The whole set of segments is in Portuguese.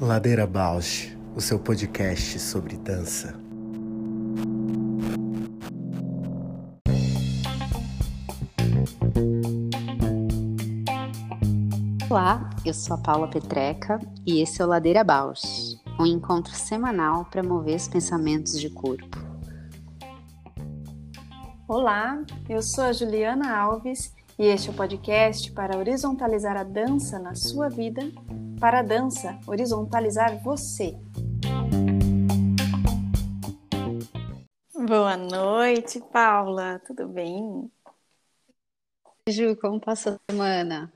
Ladeira Bausch, o seu podcast sobre dança. Olá, eu sou a Paula Petreca e esse é o Ladeira Bausch, um encontro semanal para mover os pensamentos de corpo. Olá, eu sou a Juliana Alves e este é o podcast para horizontalizar a dança na sua vida, para a dança horizontalizar você. Boa noite, Paula, tudo bem? Ju, como passou a semana?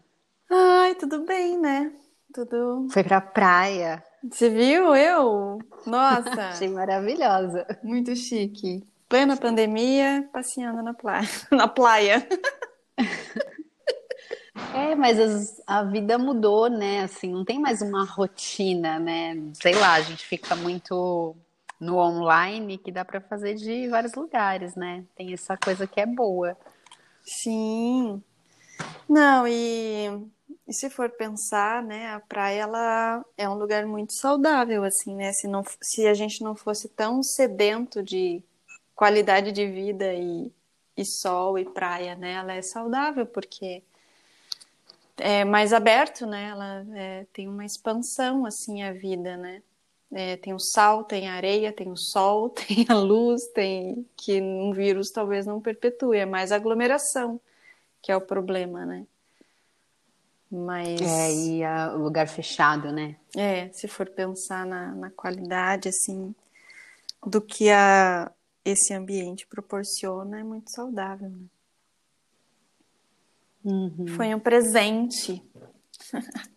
Ai, tudo bem, né? Tudo. Foi pra praia. Você viu eu? Nossa! Achei maravilhosa. Muito chique. Plena pandemia, passeando na praia. na praia. É, mas as, a vida mudou, né? Assim, não tem mais uma rotina, né? Sei lá, a gente fica muito no online que dá para fazer de vários lugares, né? Tem essa coisa que é boa. Sim. Não, e, e se for pensar, né, a praia ela é um lugar muito saudável, assim, né? Se, não, se a gente não fosse tão sedento de qualidade de vida e, e sol e praia, né? Ela é saudável porque é mais aberto, né? Ela é, tem uma expansão assim a vida, né? É, tem o sal, tem a areia, tem o sol, tem a luz, tem que um vírus talvez não perpetue, é mais aglomeração que é o problema, né? Mas é e o lugar fechado, né? É, se for pensar na, na qualidade assim do que a esse ambiente proporciona, é muito saudável. Né? Uhum. Foi um presente.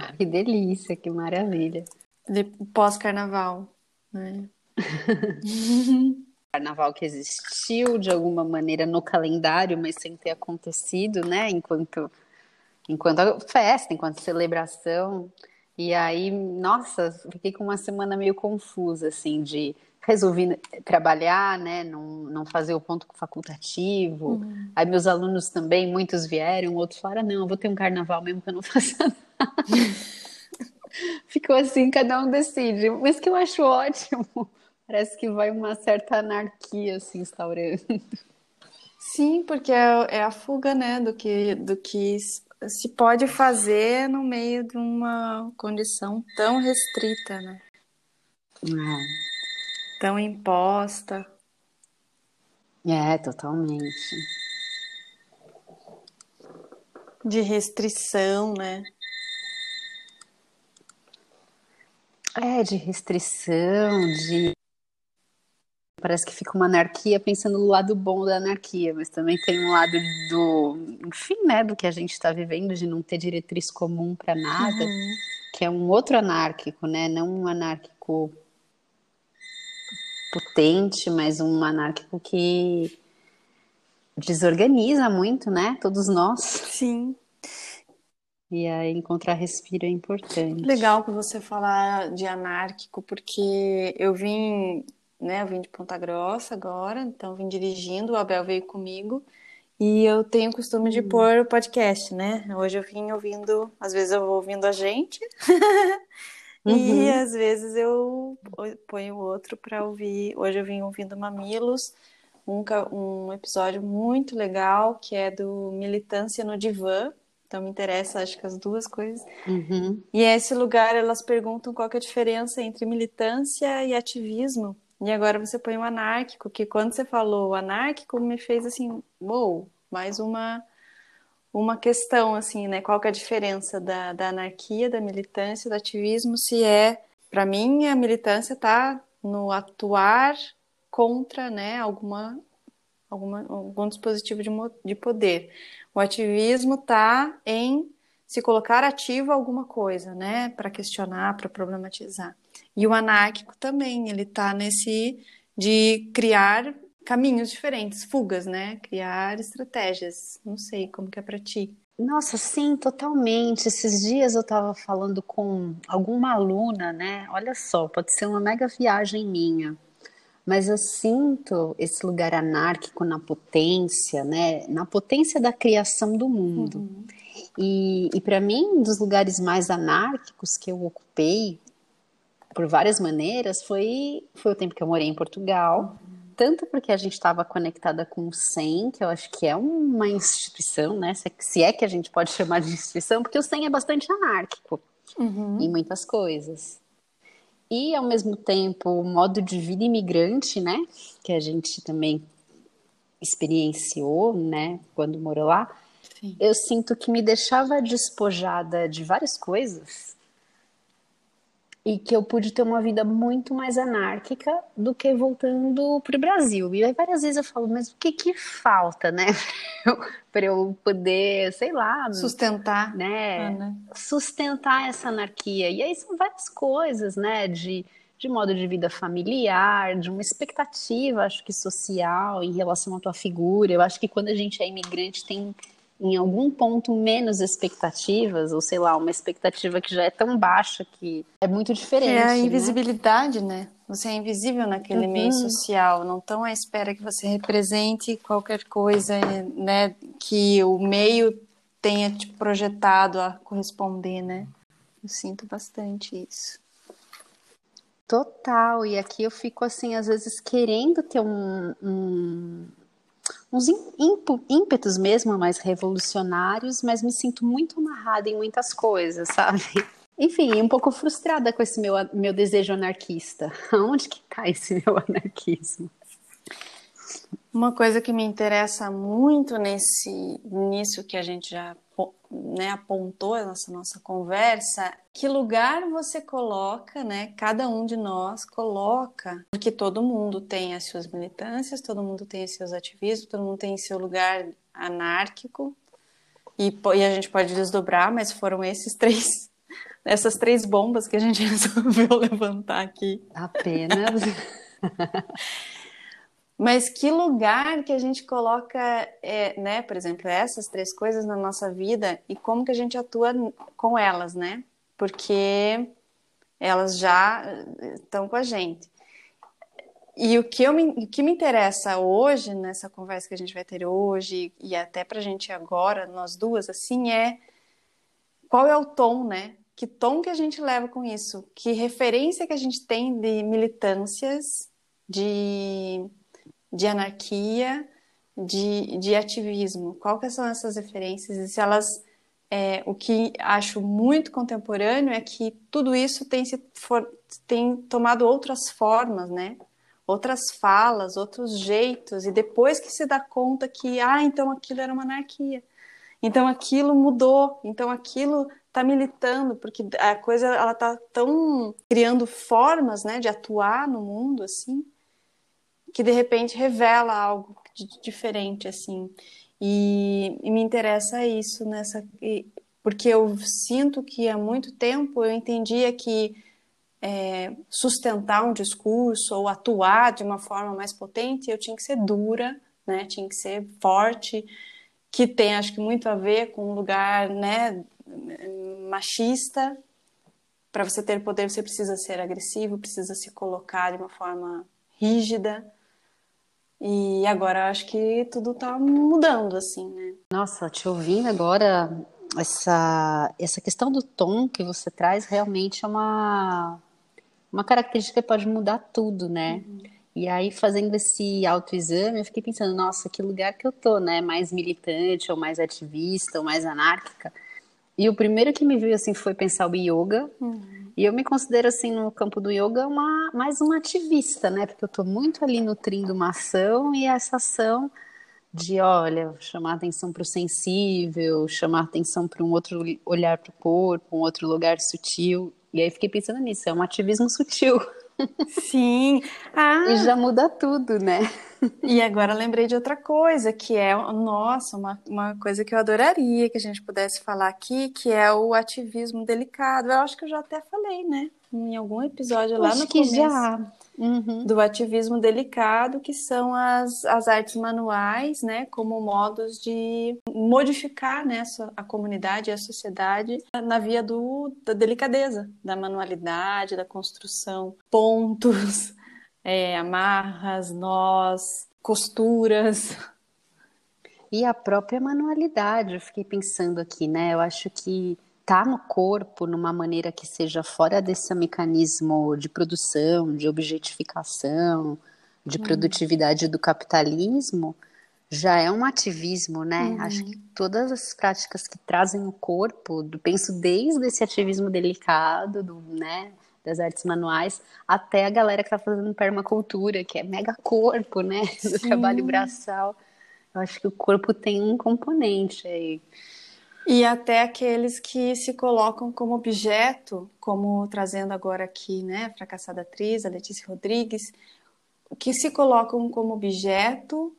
Ah, que delícia, que maravilha. De pós-carnaval, né? carnaval que existiu de alguma maneira no calendário, mas sem ter acontecido, né? Enquanto enquanto festa, enquanto celebração. E aí, nossa, fiquei com uma semana meio confusa, assim, de resolvi trabalhar, né, não, não fazer o ponto facultativo. Uhum. Aí meus alunos também, muitos vieram, outros falaram, não, eu vou ter um carnaval mesmo que eu não faça nada. Ficou assim, cada um decide. Mas que eu acho ótimo. Parece que vai uma certa anarquia se instaurando. Sim, porque é, é a fuga, né, do que, do que se pode fazer no meio de uma condição tão restrita, né? É tão imposta. É, totalmente. De restrição, né? É, de restrição, de. Parece que fica uma anarquia pensando no lado bom da anarquia, mas também tem um lado do. Enfim, né, do que a gente está vivendo, de não ter diretriz comum para nada, uhum. que é um outro anárquico, né? Não um anárquico potente, mas um anárquico que desorganiza muito, né? Todos nós. Sim. E aí encontrar respiro é importante. Legal que você falar de anárquico, porque eu vim, né, eu vim de Ponta Grossa agora, então vim dirigindo, o Abel veio comigo. E eu tenho o costume de hum. pôr o podcast, né? Hoje eu vim ouvindo, às vezes eu vou ouvindo a gente, Uhum. E às vezes eu ponho outro para ouvir. Hoje eu vim ouvindo Mamilos, um, um episódio muito legal que é do Militância no Divã. Então me interessa, acho que as duas coisas. Uhum. E esse lugar elas perguntam qual é a diferença entre militância e ativismo. E agora você põe o anárquico, que quando você falou anárquico me fez assim, wow, mais uma uma questão, assim, né? Qual que é a diferença da, da anarquia, da militância, do ativismo, se é, para mim, a militância está no atuar contra, né, alguma, alguma, algum dispositivo de, de poder. O ativismo está em se colocar ativo a alguma coisa, né, para questionar, para problematizar. E o anárquico também, ele está nesse de criar caminhos diferentes, fugas, né? Criar estratégias. Não sei como que é para ti. Nossa, sim, totalmente. Esses dias eu estava falando com alguma aluna, né? Olha só, pode ser uma mega viagem minha, mas eu sinto esse lugar anárquico na potência, né? Na potência da criação do mundo. Uhum. E, e para mim, um dos lugares mais anárquicos que eu ocupei, por várias maneiras, foi, foi o tempo que eu morei em Portugal. Tanto porque a gente estava conectada com o SEM, que eu acho que é uma instituição, né? Se é que a gente pode chamar de instituição, porque o SEM é bastante anárquico uhum. em muitas coisas. E, ao mesmo tempo, o modo de vida imigrante, né? Que a gente também experienciou, né? Quando morou lá Sim. eu sinto que me deixava despojada de várias coisas e que eu pude ter uma vida muito mais anárquica do que voltando para o Brasil. E aí várias vezes eu falo, mas o que que falta, né? para eu poder, sei lá, sustentar, né? Ana. Sustentar essa anarquia. E aí são várias coisas, né? De de modo de vida familiar, de uma expectativa, acho que social em relação à tua figura. Eu acho que quando a gente é imigrante tem em algum ponto menos expectativas, ou sei lá, uma expectativa que já é tão baixa que é muito diferente. É a né? invisibilidade, né? né? Você é invisível naquele uhum. meio social, não estão à espera que você represente qualquer coisa, né? Que o meio tenha te projetado a corresponder, né? Eu sinto bastante isso. Total, e aqui eu fico assim, às vezes querendo ter um, um uns ímpetos mesmo mais revolucionários, mas me sinto muito amarrada em muitas coisas, sabe? Enfim, um pouco frustrada com esse meu, meu desejo anarquista. Aonde que tá esse meu anarquismo? Uma coisa que me interessa muito nesse nisso que a gente já né, apontou nessa nossa conversa, que lugar você coloca, né? Cada um de nós coloca, porque todo mundo tem as suas militâncias, todo mundo tem os seus ativismos, todo mundo tem seu lugar anárquico, e, e a gente pode desdobrar, mas foram esses três, essas três bombas que a gente resolveu levantar aqui. Apenas. Mas que lugar que a gente coloca, é, né, por exemplo, essas três coisas na nossa vida e como que a gente atua com elas, né? Porque elas já estão com a gente. E o que, eu me, o que me interessa hoje, nessa conversa que a gente vai ter hoje, e até pra gente agora, nós duas, assim, é qual é o tom, né? Que tom que a gente leva com isso? Que referência que a gente tem de militâncias, de de anarquia, de, de ativismo? Que são essas referências? E se elas é, o que acho muito contemporâneo é que tudo isso tem, se for, tem tomado outras formas, né? Outras falas, outros jeitos, e depois que se dá conta que, ah, então aquilo era uma anarquia, então aquilo mudou, então aquilo está militando, porque a coisa ela está tão criando formas, né, de atuar no mundo assim, que de repente revela algo diferente assim. E, e me interessa isso nessa porque eu sinto que há muito tempo eu entendia que é, sustentar um discurso ou atuar de uma forma mais potente, eu tinha que ser dura, né? Tinha que ser forte, que tem acho que muito a ver com um lugar, né, machista. Para você ter poder, você precisa ser agressivo, precisa se colocar de uma forma rígida. E agora acho que tudo tá mudando, assim, né? Nossa, te ouvindo agora, essa, essa questão do tom que você traz realmente é uma, uma característica que pode mudar tudo, né? Uhum. E aí, fazendo esse autoexame, eu fiquei pensando, nossa, que lugar que eu tô, né? Mais militante, ou mais ativista, ou mais anárquica. E o primeiro que me veio, assim, foi pensar o yoga. Uhum. E eu me considero, assim, no campo do yoga, uma, mais uma ativista, né? Porque eu estou muito ali nutrindo uma ação e essa ação de, olha, chamar atenção para o sensível, chamar atenção para um outro olhar para o corpo, um outro lugar sutil. E aí fiquei pensando nisso, é um ativismo sutil. Sim. Ah. E já muda tudo, né? E agora lembrei de outra coisa, que é, nossa, uma, uma coisa que eu adoraria que a gente pudesse falar aqui, que é o ativismo delicado. Eu acho que eu já até falei, né? Em algum episódio lá acho no que começo. Já uhum. do ativismo delicado, que são as, as artes manuais, né, como modos de modificar né, a comunidade e a sociedade na via do, da delicadeza, da manualidade, da construção, pontos, é, amarras, nós, costuras. E a própria manualidade, eu fiquei pensando aqui, né? Eu acho que tá no corpo numa maneira que seja fora desse mecanismo de produção, de objetificação, de hum. produtividade do capitalismo, já é um ativismo, né? Uhum. Acho que todas as práticas que trazem o corpo, penso desde esse ativismo delicado, do, né, das artes manuais, até a galera que está fazendo permacultura, que é mega corpo, né, do Sim. trabalho braçal. Eu acho que o corpo tem um componente aí. E até aqueles que se colocam como objeto, como trazendo agora aqui, né, fracassada atriz, a Letícia Rodrigues, que se colocam como objeto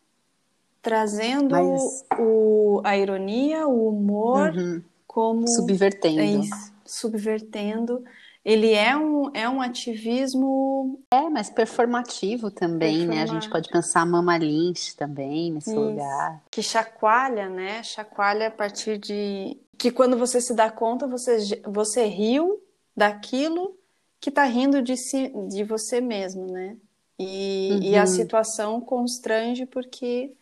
trazendo Mas... o, a ironia, o humor uhum. como subvertendo. É subvertendo. Ele é um, é um ativismo. É, mas performativo também, né? A gente pode pensar a Mama Lynch também nesse Isso. lugar. Que chacoalha, né? Chacoalha a partir de. Que quando você se dá conta, você, você riu daquilo que tá rindo de, si, de você mesmo, né? E, uhum. e a uhum. situação constrange porque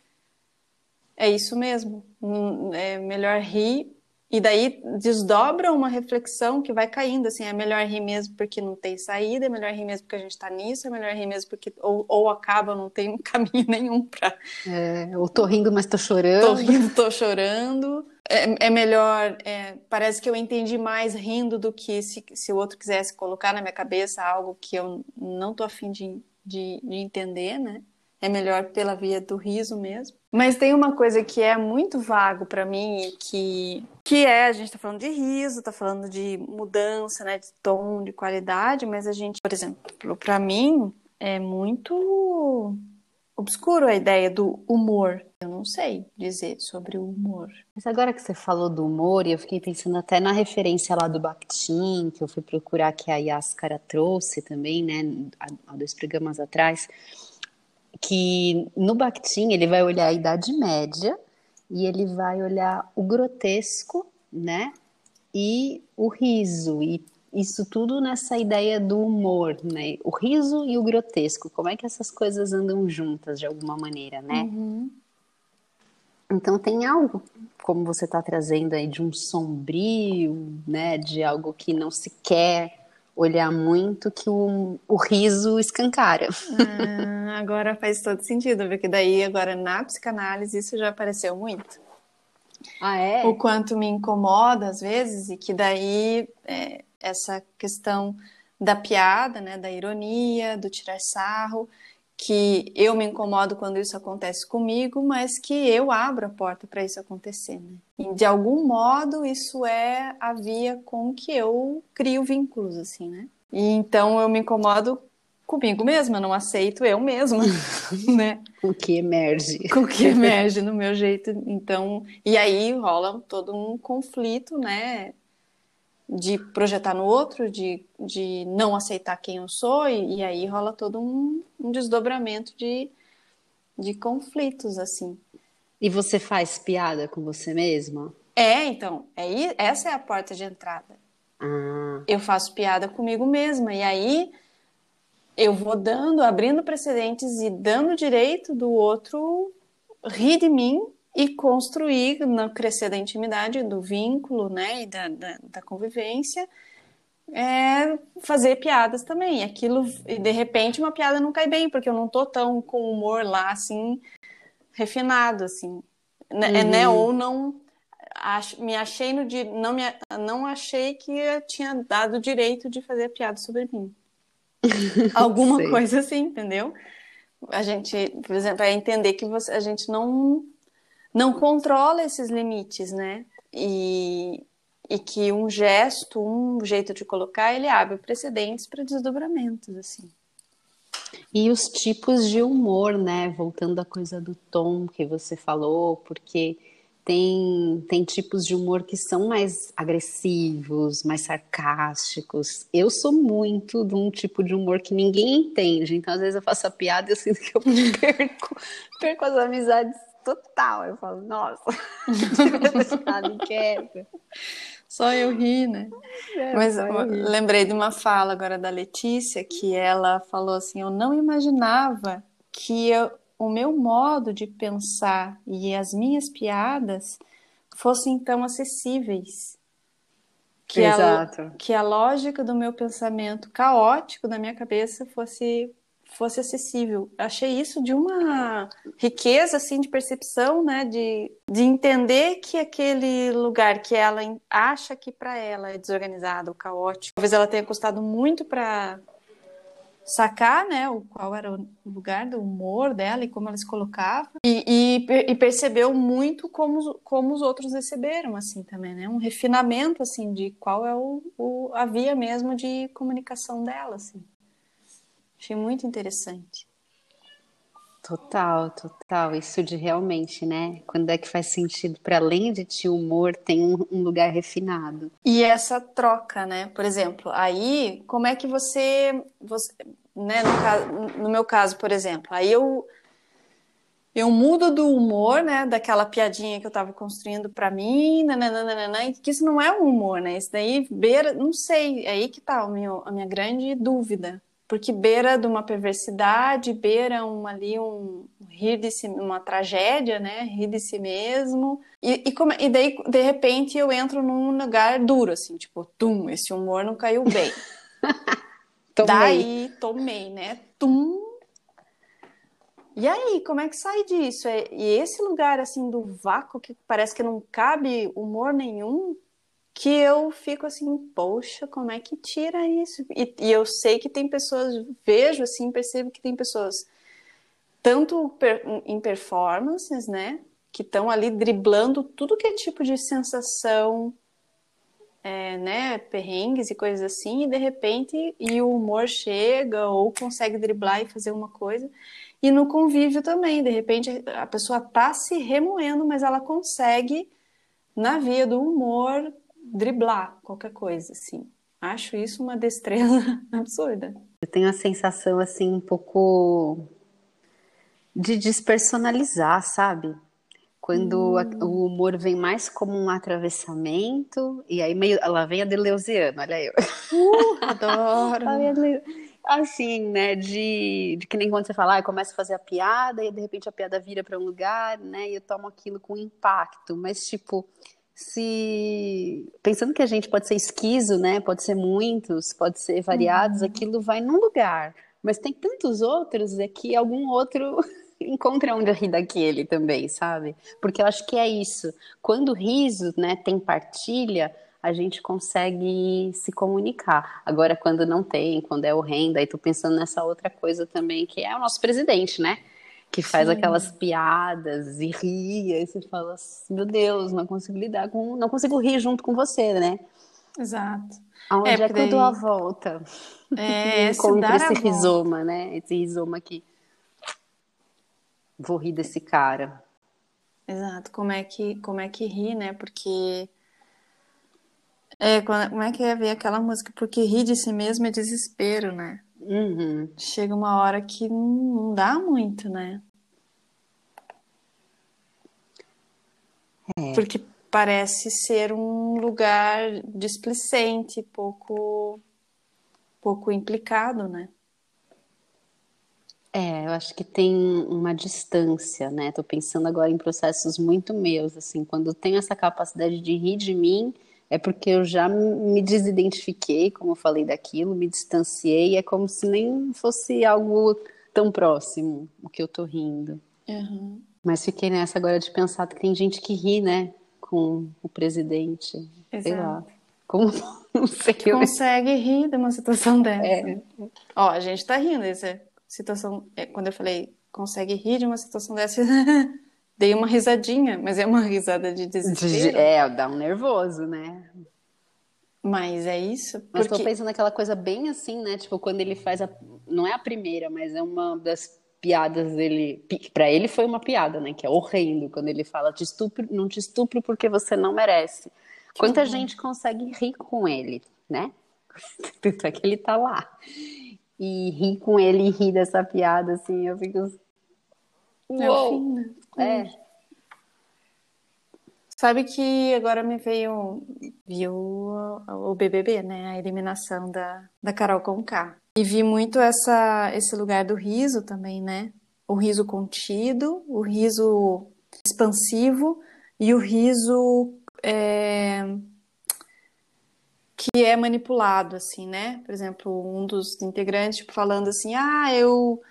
é isso mesmo. Hum, é melhor rir. E daí desdobra uma reflexão que vai caindo, assim, é melhor rir mesmo porque não tem saída, é melhor rir mesmo porque a gente tá nisso, é melhor rir mesmo porque ou, ou acaba, não tem caminho nenhum pra... É, ou tô rindo, mas tô chorando. Tô rindo, tô chorando. É, é melhor, é, parece que eu entendi mais rindo do que se, se o outro quisesse colocar na minha cabeça algo que eu não tô afim de, de, de entender, né? É melhor pela via do riso mesmo. Mas tem uma coisa que é muito vago para mim, que que é a gente está falando de riso, está falando de mudança, né, de tom, de qualidade, mas a gente, por exemplo, para mim é muito obscuro a ideia do humor. Eu não sei dizer sobre o humor. Mas agora que você falou do humor, eu fiquei pensando até na referência lá do Bakhtin, que eu fui procurar que a Yaskara trouxe também, né, há dois programas atrás que no Bakhtin ele vai olhar a Idade Média e ele vai olhar o grotesco, né? E o riso e isso tudo nessa ideia do humor, né? O riso e o grotesco, como é que essas coisas andam juntas de alguma maneira, né? Uhum. Então tem algo, como você está trazendo aí, de um sombrio, né? De algo que não se quer olhar muito que o, o riso escancara. Ah, agora faz todo sentido, porque daí agora na psicanálise isso já apareceu muito. Ah, é? O quanto me incomoda às vezes e que daí é, essa questão da piada, né, da ironia, do tirar sarro, que eu me incomodo quando isso acontece comigo, mas que eu abro a porta para isso acontecer. Né? E de algum modo isso é a via com que eu crio vínculos, assim, né? E então eu me incomodo comigo mesma, não aceito eu mesma, né? O que emerge. O que emerge no meu jeito. Então, e aí rola todo um conflito, né? de projetar no outro, de, de não aceitar quem eu sou, e, e aí rola todo um, um, desdobramento de, de conflitos, assim. E você faz piada com você mesma? É, então, é, essa é a porta de entrada. Ah. Eu faço piada comigo mesma, e aí eu vou dando, abrindo precedentes e dando direito do outro rir de mim e construir, no crescer da intimidade, do vínculo, né, e da, da, da convivência, é fazer piadas também. Aquilo, e de repente uma piada não cai bem, porque eu não tô tão com humor lá, assim, refinado, assim, né, uhum. né ou não me achei no de não me não achei que eu tinha dado o direito de fazer piada sobre mim. Alguma coisa assim, entendeu? A gente, por exemplo, é entender que você, a gente não não controla esses limites, né? E, e que um gesto, um jeito de colocar, ele abre precedentes para desdobramentos, assim. E os tipos de humor, né? Voltando à coisa do tom que você falou, porque tem, tem tipos de humor que são mais agressivos, mais sarcásticos. Eu sou muito de um tipo de humor que ninguém entende. Então, às vezes, eu faço a piada e eu sinto que eu perco, perco as amizades total. Eu falo, nossa, ficado quieta. Só eu ri, né? É, Mas lembrei de uma fala agora da Letícia, que ela falou assim: Eu não imaginava que eu, o meu modo de pensar e as minhas piadas fossem então acessíveis. Que Exato. A, que a lógica do meu pensamento caótico da minha cabeça fosse fosse acessível. Achei isso de uma riqueza assim de percepção, né, de, de entender que aquele lugar que ela acha que para ela é desorganizado, caótico, talvez ela tenha custado muito para sacar, né, o qual era o lugar do humor dela e como ela se colocava e, e, e, percebeu muito como, como os outros receberam, assim, também, né, um refinamento, assim, de qual é o, o a via mesmo de comunicação dela, assim. Achei muito interessante. Total, total. Isso de realmente, né? Quando é que faz sentido, para além de te humor, tem um, um, lugar refinado. E essa troca, né? Por exemplo, aí, como é que você, você né? No, caso, no meu caso, por exemplo, aí eu eu mudo do humor, né, daquela piadinha que eu estava construindo para mim, nananana, que isso não é um humor, né? Isso daí beira, não sei, é aí que tá a minha, a minha grande dúvida porque beira de uma perversidade, beira um, ali um rir de si, uma tragédia, né? Rir de si mesmo. E, e, como, e daí, de repente, eu entro num lugar duro, assim, tipo, tum, esse humor não caiu bem. tomei. Daí, tomei, né? Tum. E aí, como é que sai disso? É, e esse lugar, assim, do vácuo, que parece que não cabe humor nenhum, que eu fico assim, poxa, como é que tira isso? E, e, eu sei que tem pessoas, vejo assim, percebo que tem pessoas, tanto per, em performances, né, que estão ali driblando tudo que é tipo de sensação, é, né, perrengues e coisas assim, e de repente e o humor chega ou consegue driblar e fazer uma coisa. E no convívio também, de repente a pessoa tá se remoendo, mas ela consegue na via do humor driblar qualquer coisa, assim. Acho isso uma destreza absurda. Eu tenho a sensação, assim, um pouco de despersonalizar, sabe? Quando hum. o humor vem mais como um atravessamento, e aí meio. Lá vem a Deleuziana, olha eu. Uh, adoro! assim, né? De, de que nem quando você fala, ah, eu começo a fazer a piada, e de repente a piada vira para um lugar, né? E eu tomo aquilo com impacto. Mas, tipo, se pensando que a gente pode ser esquizo, né? Pode ser muitos, pode ser variados, uhum. aquilo vai num lugar. Mas tem tantos outros é que algum outro encontra onde rir daquele também, sabe? Porque eu acho que é isso. Quando o riso, né, tem partilha, a gente consegue se comunicar. Agora, quando não tem, quando é horrendo, aí tô pensando nessa outra coisa também, que é o nosso presidente, né? Que faz Sim. aquelas piadas e ri, e você fala, meu Deus, não consigo lidar com, não consigo rir junto com você, né? Exato. Aonde é, é que eu dou a volta? É, encontro esse rizoma, né? Esse rizoma aqui. Vou rir desse cara. Exato. Como é que, como é que ri, né? Porque é, como é que é ver aquela música? Porque rir de si mesmo é desespero, né? Uhum. Chega uma hora que não dá muito, né? É. Porque parece ser um lugar displicente, pouco, pouco implicado, né? É, eu acho que tem uma distância, né? Tô pensando agora em processos muito meus, assim, quando tenho essa capacidade de rir de mim, é porque eu já me desidentifiquei, como eu falei daquilo, me distanciei, é como se nem fosse algo tão próximo o que eu tô rindo. Uhum. Mas fiquei nessa agora de pensar que tem gente que ri, né, com o presidente. Exato. Sei lá. Como não sei que consegue rir de uma situação dessa. É. Ó, a gente tá rindo dessa situação. É, quando eu falei consegue rir de uma situação dessa, Dei uma risadinha, mas é uma risada de desespero. É, dá um nervoso, né? Mas é isso. Porque... Mas tô pensando naquela coisa bem assim, né? Tipo, quando ele faz a. Não é a primeira, mas é uma das piadas dele. Para ele foi uma piada, né? Que é horrendo quando ele fala: te estupro, não te estupro porque você não merece. Quanta uhum. gente consegue rir com ele, né? Tanto é que ele tá lá. E rir com ele e rir dessa piada, assim, eu fico. Uou! É né? É. Sabe que agora me veio viu o BBB, né? A eliminação da, da Carol Conká. E vi muito essa, esse lugar do riso também, né? o riso contido, o riso expansivo e o riso é, que é manipulado, assim, né? Por exemplo, um dos integrantes tipo, falando assim, ah, eu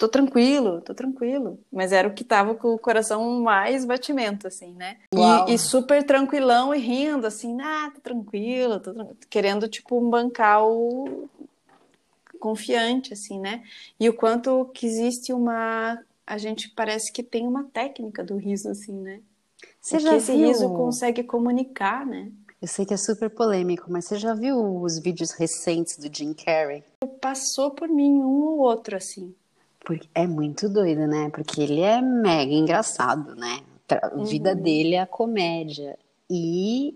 tô tranquilo, tô tranquilo. Mas era o que tava com o coração mais batimento, assim, né? E, e, super tranquilão e rindo, assim, ah, tô tranquilo, tô tranquilo. querendo, tipo, bancar o confiante, assim, né? E o quanto que existe uma. A gente parece que tem uma técnica do riso, assim, né? Você Porque já esse viu? riso consegue comunicar, né? Eu sei que é super polêmico, mas você já viu os vídeos recentes do Jim Carrey? Passou por mim um ou outro, assim. Porque é muito doido, né? Porque ele é mega engraçado, né? A vida uhum. dele é a comédia. E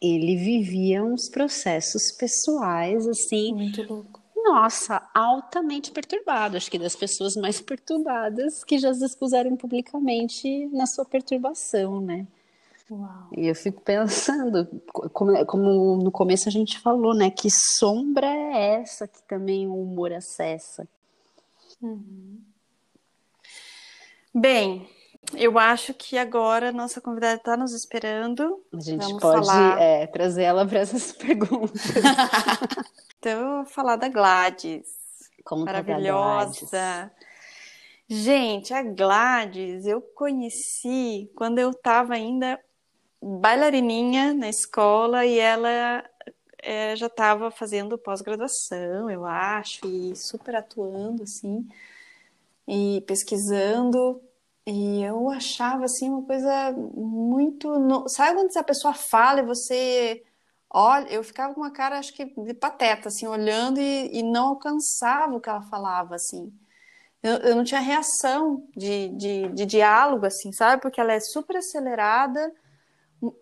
ele vivia uns processos pessoais, assim. Muito louco. Nossa, altamente perturbado. Acho que das pessoas mais perturbadas que já se expuseram publicamente na sua perturbação, né? Uau. E eu fico pensando, como, como, no começo a gente falou, né? Que sombra é essa que também o humor acessa? Uhum. Bem, eu acho que agora nossa convidada está nos esperando. A gente Vamos pode falar... é, trazer ela para essas perguntas. então, eu vou falar da Gladys. Como Maravilhosa. Gladys. Gente, a Gladys eu conheci quando eu estava ainda bailarininha na escola e ela é, já estava fazendo pós-graduação, eu acho, e super atuando, assim, e pesquisando. E eu achava, assim, uma coisa muito... No... Sabe quando a pessoa fala e você olha... Eu ficava com uma cara, acho que, de pateta, assim, olhando e, e não alcançava o que ela falava, assim. Eu, eu não tinha reação de, de, de diálogo, assim, sabe? Porque ela é super acelerada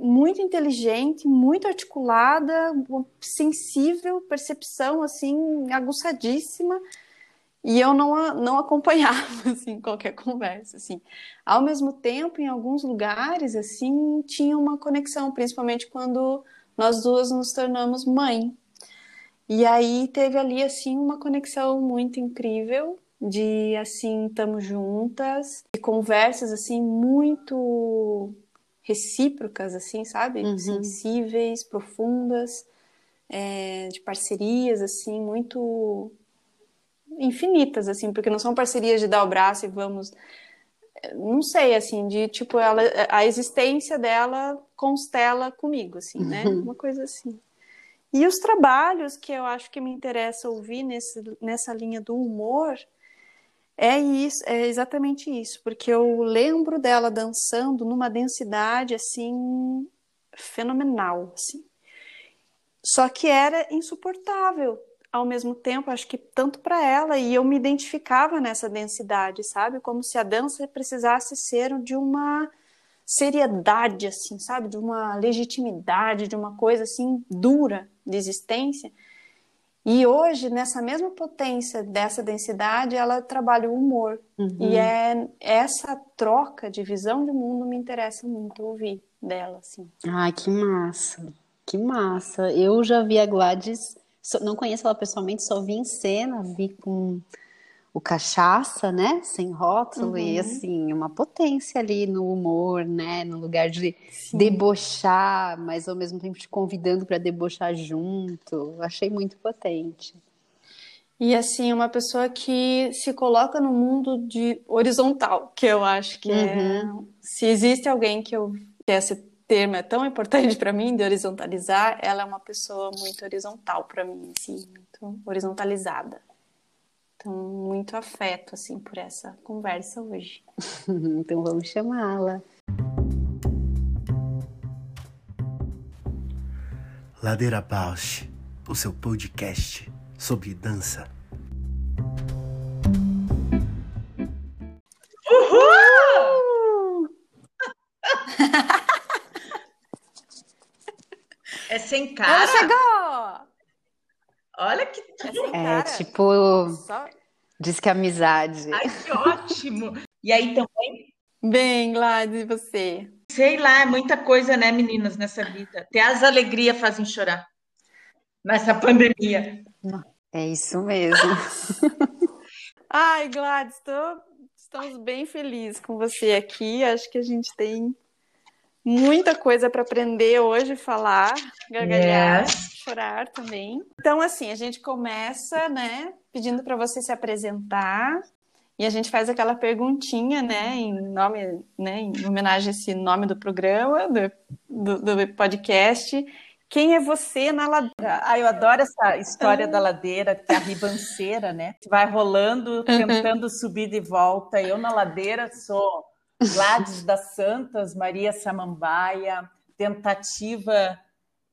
muito inteligente, muito articulada, sensível, percepção assim aguçadíssima. E eu não, não acompanhava assim qualquer conversa assim. Ao mesmo tempo, em alguns lugares assim, tinha uma conexão, principalmente quando nós duas nos tornamos mãe. E aí teve ali assim uma conexão muito incrível de assim estamos juntas e conversas assim muito recíprocas, assim, sabe? Uhum. Sensíveis, profundas, é, de parcerias, assim, muito infinitas, assim, porque não são parcerias de dar o braço e vamos. Não sei, assim, de tipo, ela, a existência dela constela comigo, assim, né? Uhum. Uma coisa assim. E os trabalhos que eu acho que me interessa ouvir nesse, nessa linha do humor é isso, é exatamente isso, porque eu lembro dela dançando numa densidade assim fenomenal, assim. Só que era insuportável ao mesmo tempo, acho que tanto para ela e eu me identificava nessa densidade, sabe? Como se a dança precisasse ser de uma seriedade assim, sabe? De uma legitimidade, de uma coisa assim dura de existência e hoje, nessa mesma potência dessa densidade, ela trabalha o humor. Uhum. E é essa troca de visão de mundo me interessa muito ouvir dela, assim. Ai, que massa. Que massa. Eu já vi a Gladys, não conheço ela pessoalmente, só vi em cena, vi com o cachaça, né? Sem rótulo, uhum. e assim, uma potência ali no humor, né? No lugar de Sim. debochar, mas ao mesmo tempo te convidando para debochar junto. Achei muito potente. E assim, uma pessoa que se coloca no mundo de horizontal, que eu acho que é, uhum. é. Se existe alguém que eu. Que esse termo é tão importante para mim, de horizontalizar, ela é uma pessoa muito horizontal para mim, assim, muito horizontalizada. Então, muito afeto, assim, por essa conversa hoje. então, vamos chamá-la. Ladeira Bausch, o seu podcast sobre dança. Uhul! é sem cara. Ela chegou! Olha que é, é tipo, Só... diz que é amizade. Ai, que ótimo. E aí também? Bem, Gladys, e você? Sei lá, é muita coisa, né, meninas, nessa vida. Até as alegrias fazem chorar. Nessa pandemia. É isso mesmo. Ai, Gladys, tô Estamos bem felizes com você aqui. Acho que a gente tem muita coisa para aprender hoje, falar, gargalhar, yes. chorar também. Então, assim, a gente começa, né, pedindo para você se apresentar e a gente faz aquela perguntinha, né, em nome, né, em homenagem a esse nome do programa, do, do, do podcast. Quem é você na ladeira? Ah, eu adoro essa história da ladeira, que é a ribanceira, né? Vai rolando, tentando subir de volta. Eu na ladeira sou Gladys das Santas, Maria Samambaia, tentativa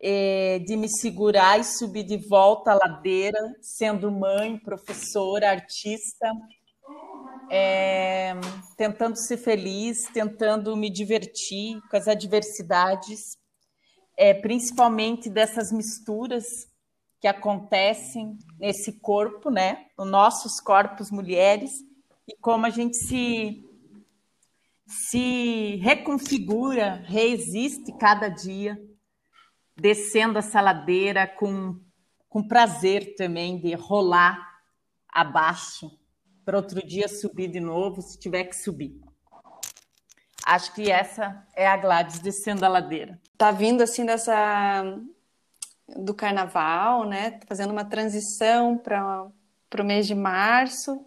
eh, de me segurar e subir de volta a ladeira, sendo mãe, professora, artista, é, tentando ser feliz, tentando me divertir com as adversidades é, principalmente dessas misturas que acontecem nesse corpo, né? Nos nossos corpos mulheres, e como a gente se, se reconfigura, reexiste cada dia, descendo essa ladeira com, com prazer também de rolar abaixo, para outro dia subir de novo, se tiver que subir. Acho que essa é a Gladys descendo a ladeira. Tá vindo assim dessa do carnaval, né? Fazendo uma transição para o mês de março.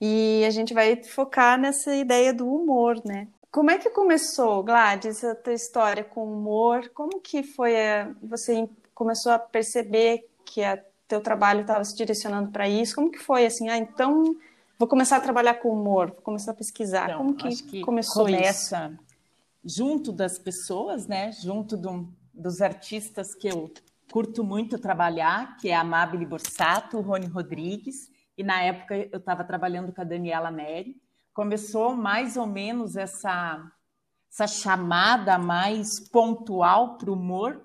E a gente vai focar nessa ideia do humor, né? Como é que começou, Gladys, a tua história com humor? Como que foi a... você começou a perceber que o teu trabalho estava se direcionando para isso? Como que foi assim? Ah, então Vou começar a trabalhar com humor, vou começar a pesquisar. Então, Como que, que começou começa isso? junto das pessoas, né? Junto do, dos artistas que eu curto muito trabalhar, que é a Amabile Borsato, o Rony Rodrigues, e na época eu estava trabalhando com a Daniela Neri. Começou mais ou menos essa, essa chamada mais pontual para o humor,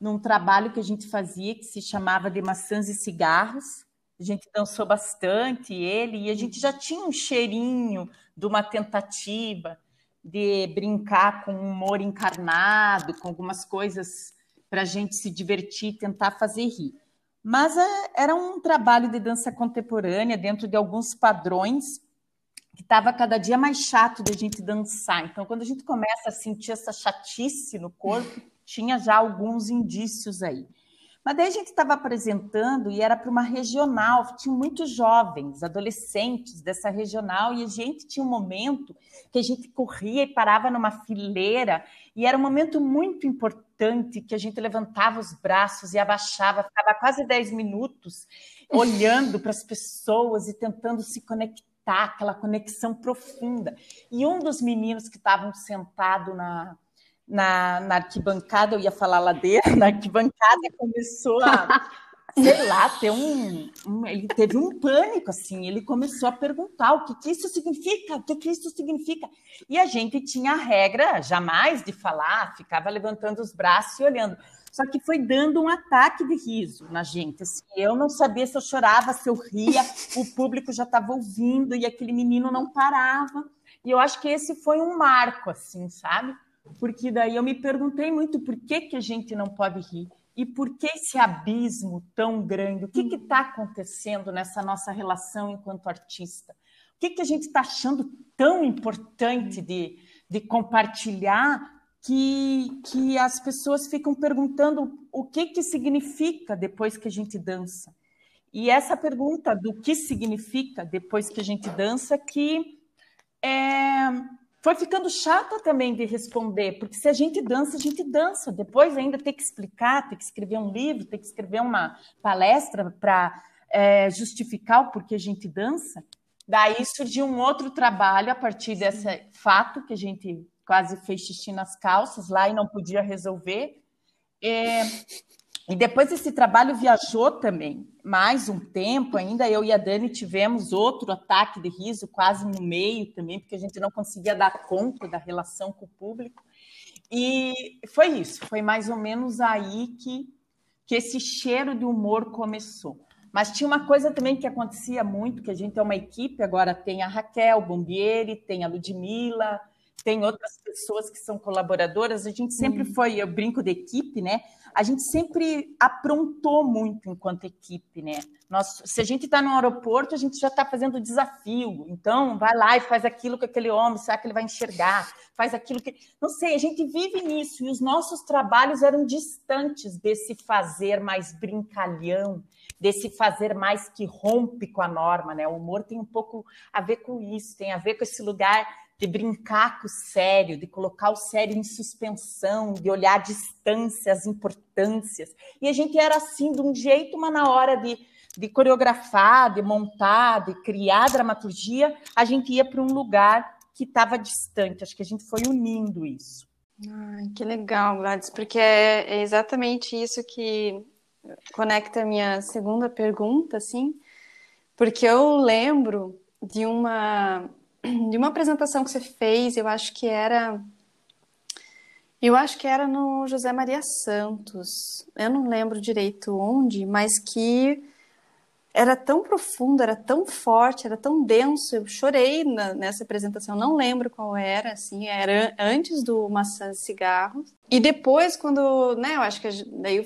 num trabalho que a gente fazia que se chamava de Maçãs e Cigarros, a gente dançou bastante ele e a gente já tinha um cheirinho de uma tentativa de brincar com humor encarnado, com algumas coisas para a gente se divertir, tentar fazer rir. Mas é, era um trabalho de dança contemporânea dentro de alguns padrões que estava cada dia mais chato de a gente dançar. Então, quando a gente começa a sentir essa chatice no corpo, tinha já alguns indícios aí. Mas daí a gente estava apresentando e era para uma regional, tinha muitos jovens, adolescentes dessa regional, e a gente tinha um momento que a gente corria e parava numa fileira, e era um momento muito importante que a gente levantava os braços e abaixava, ficava quase 10 minutos olhando para as pessoas e tentando se conectar, aquela conexão profunda. E um dos meninos que estavam sentado na, na, na arquibancada, eu ia falar ladeira, na arquibancada começou a, sei lá, ter um, um, Ele teve um pânico, assim, ele começou a perguntar o que, que isso significa, o que, que isso significa. E a gente tinha a regra jamais de falar, ficava levantando os braços e olhando. Só que foi dando um ataque de riso na gente. Assim, eu não sabia se eu chorava, se eu ria, o público já estava ouvindo e aquele menino não parava. E eu acho que esse foi um marco, assim, sabe? Porque daí eu me perguntei muito por que, que a gente não pode rir e por que esse abismo tão grande? O que está acontecendo nessa nossa relação enquanto artista? O que, que a gente está achando tão importante de, de compartilhar que, que as pessoas ficam perguntando o que, que significa depois que a gente dança? E essa pergunta do que significa depois que a gente dança que é, foi ficando chata também de responder, porque se a gente dança, a gente dança. Depois ainda tem que explicar, tem que escrever um livro, tem que escrever uma palestra para é, justificar o porquê a gente dança. Daí surgiu um outro trabalho a partir desse fato que a gente quase fez xixi nas calças lá e não podia resolver. É, e depois esse trabalho viajou também, mais um tempo ainda. Eu e a Dani tivemos outro ataque de riso quase no meio também, porque a gente não conseguia dar conta da relação com o público. E foi isso, foi mais ou menos aí que, que esse cheiro de humor começou. Mas tinha uma coisa também que acontecia muito, que a gente é uma equipe, agora tem a Raquel Bombieri, tem a Ludmilla, tem outras pessoas que são colaboradoras, a gente sempre uhum. foi, eu brinco de equipe, né? A gente sempre aprontou muito enquanto equipe, né? Nós, se a gente está no aeroporto, a gente já está fazendo desafio. Então, vai lá e faz aquilo que aquele homem, será que ele vai enxergar? Faz aquilo que. Não sei, a gente vive nisso e os nossos trabalhos eram distantes desse fazer mais brincalhão, desse fazer mais que rompe com a norma, né? O humor tem um pouco a ver com isso, tem a ver com esse lugar de brincar com o sério, de colocar o sério em suspensão, de olhar a distância, as importâncias. E a gente era assim de um jeito, mas na hora de, de coreografar, de montar, de criar dramaturgia, a gente ia para um lugar que estava distante. Acho que a gente foi unindo isso. Ai, que legal, Gladys, porque é, é exatamente isso que conecta a minha segunda pergunta, assim, porque eu lembro de uma de uma apresentação que você fez, eu acho que era. Eu acho que era no José Maria Santos. Eu não lembro direito onde, mas que era tão profundo, era tão forte, era tão denso. Eu chorei na, nessa apresentação, não lembro qual era, assim, era antes do Maçã de Cigarro. E depois, quando, né, eu acho que daí eu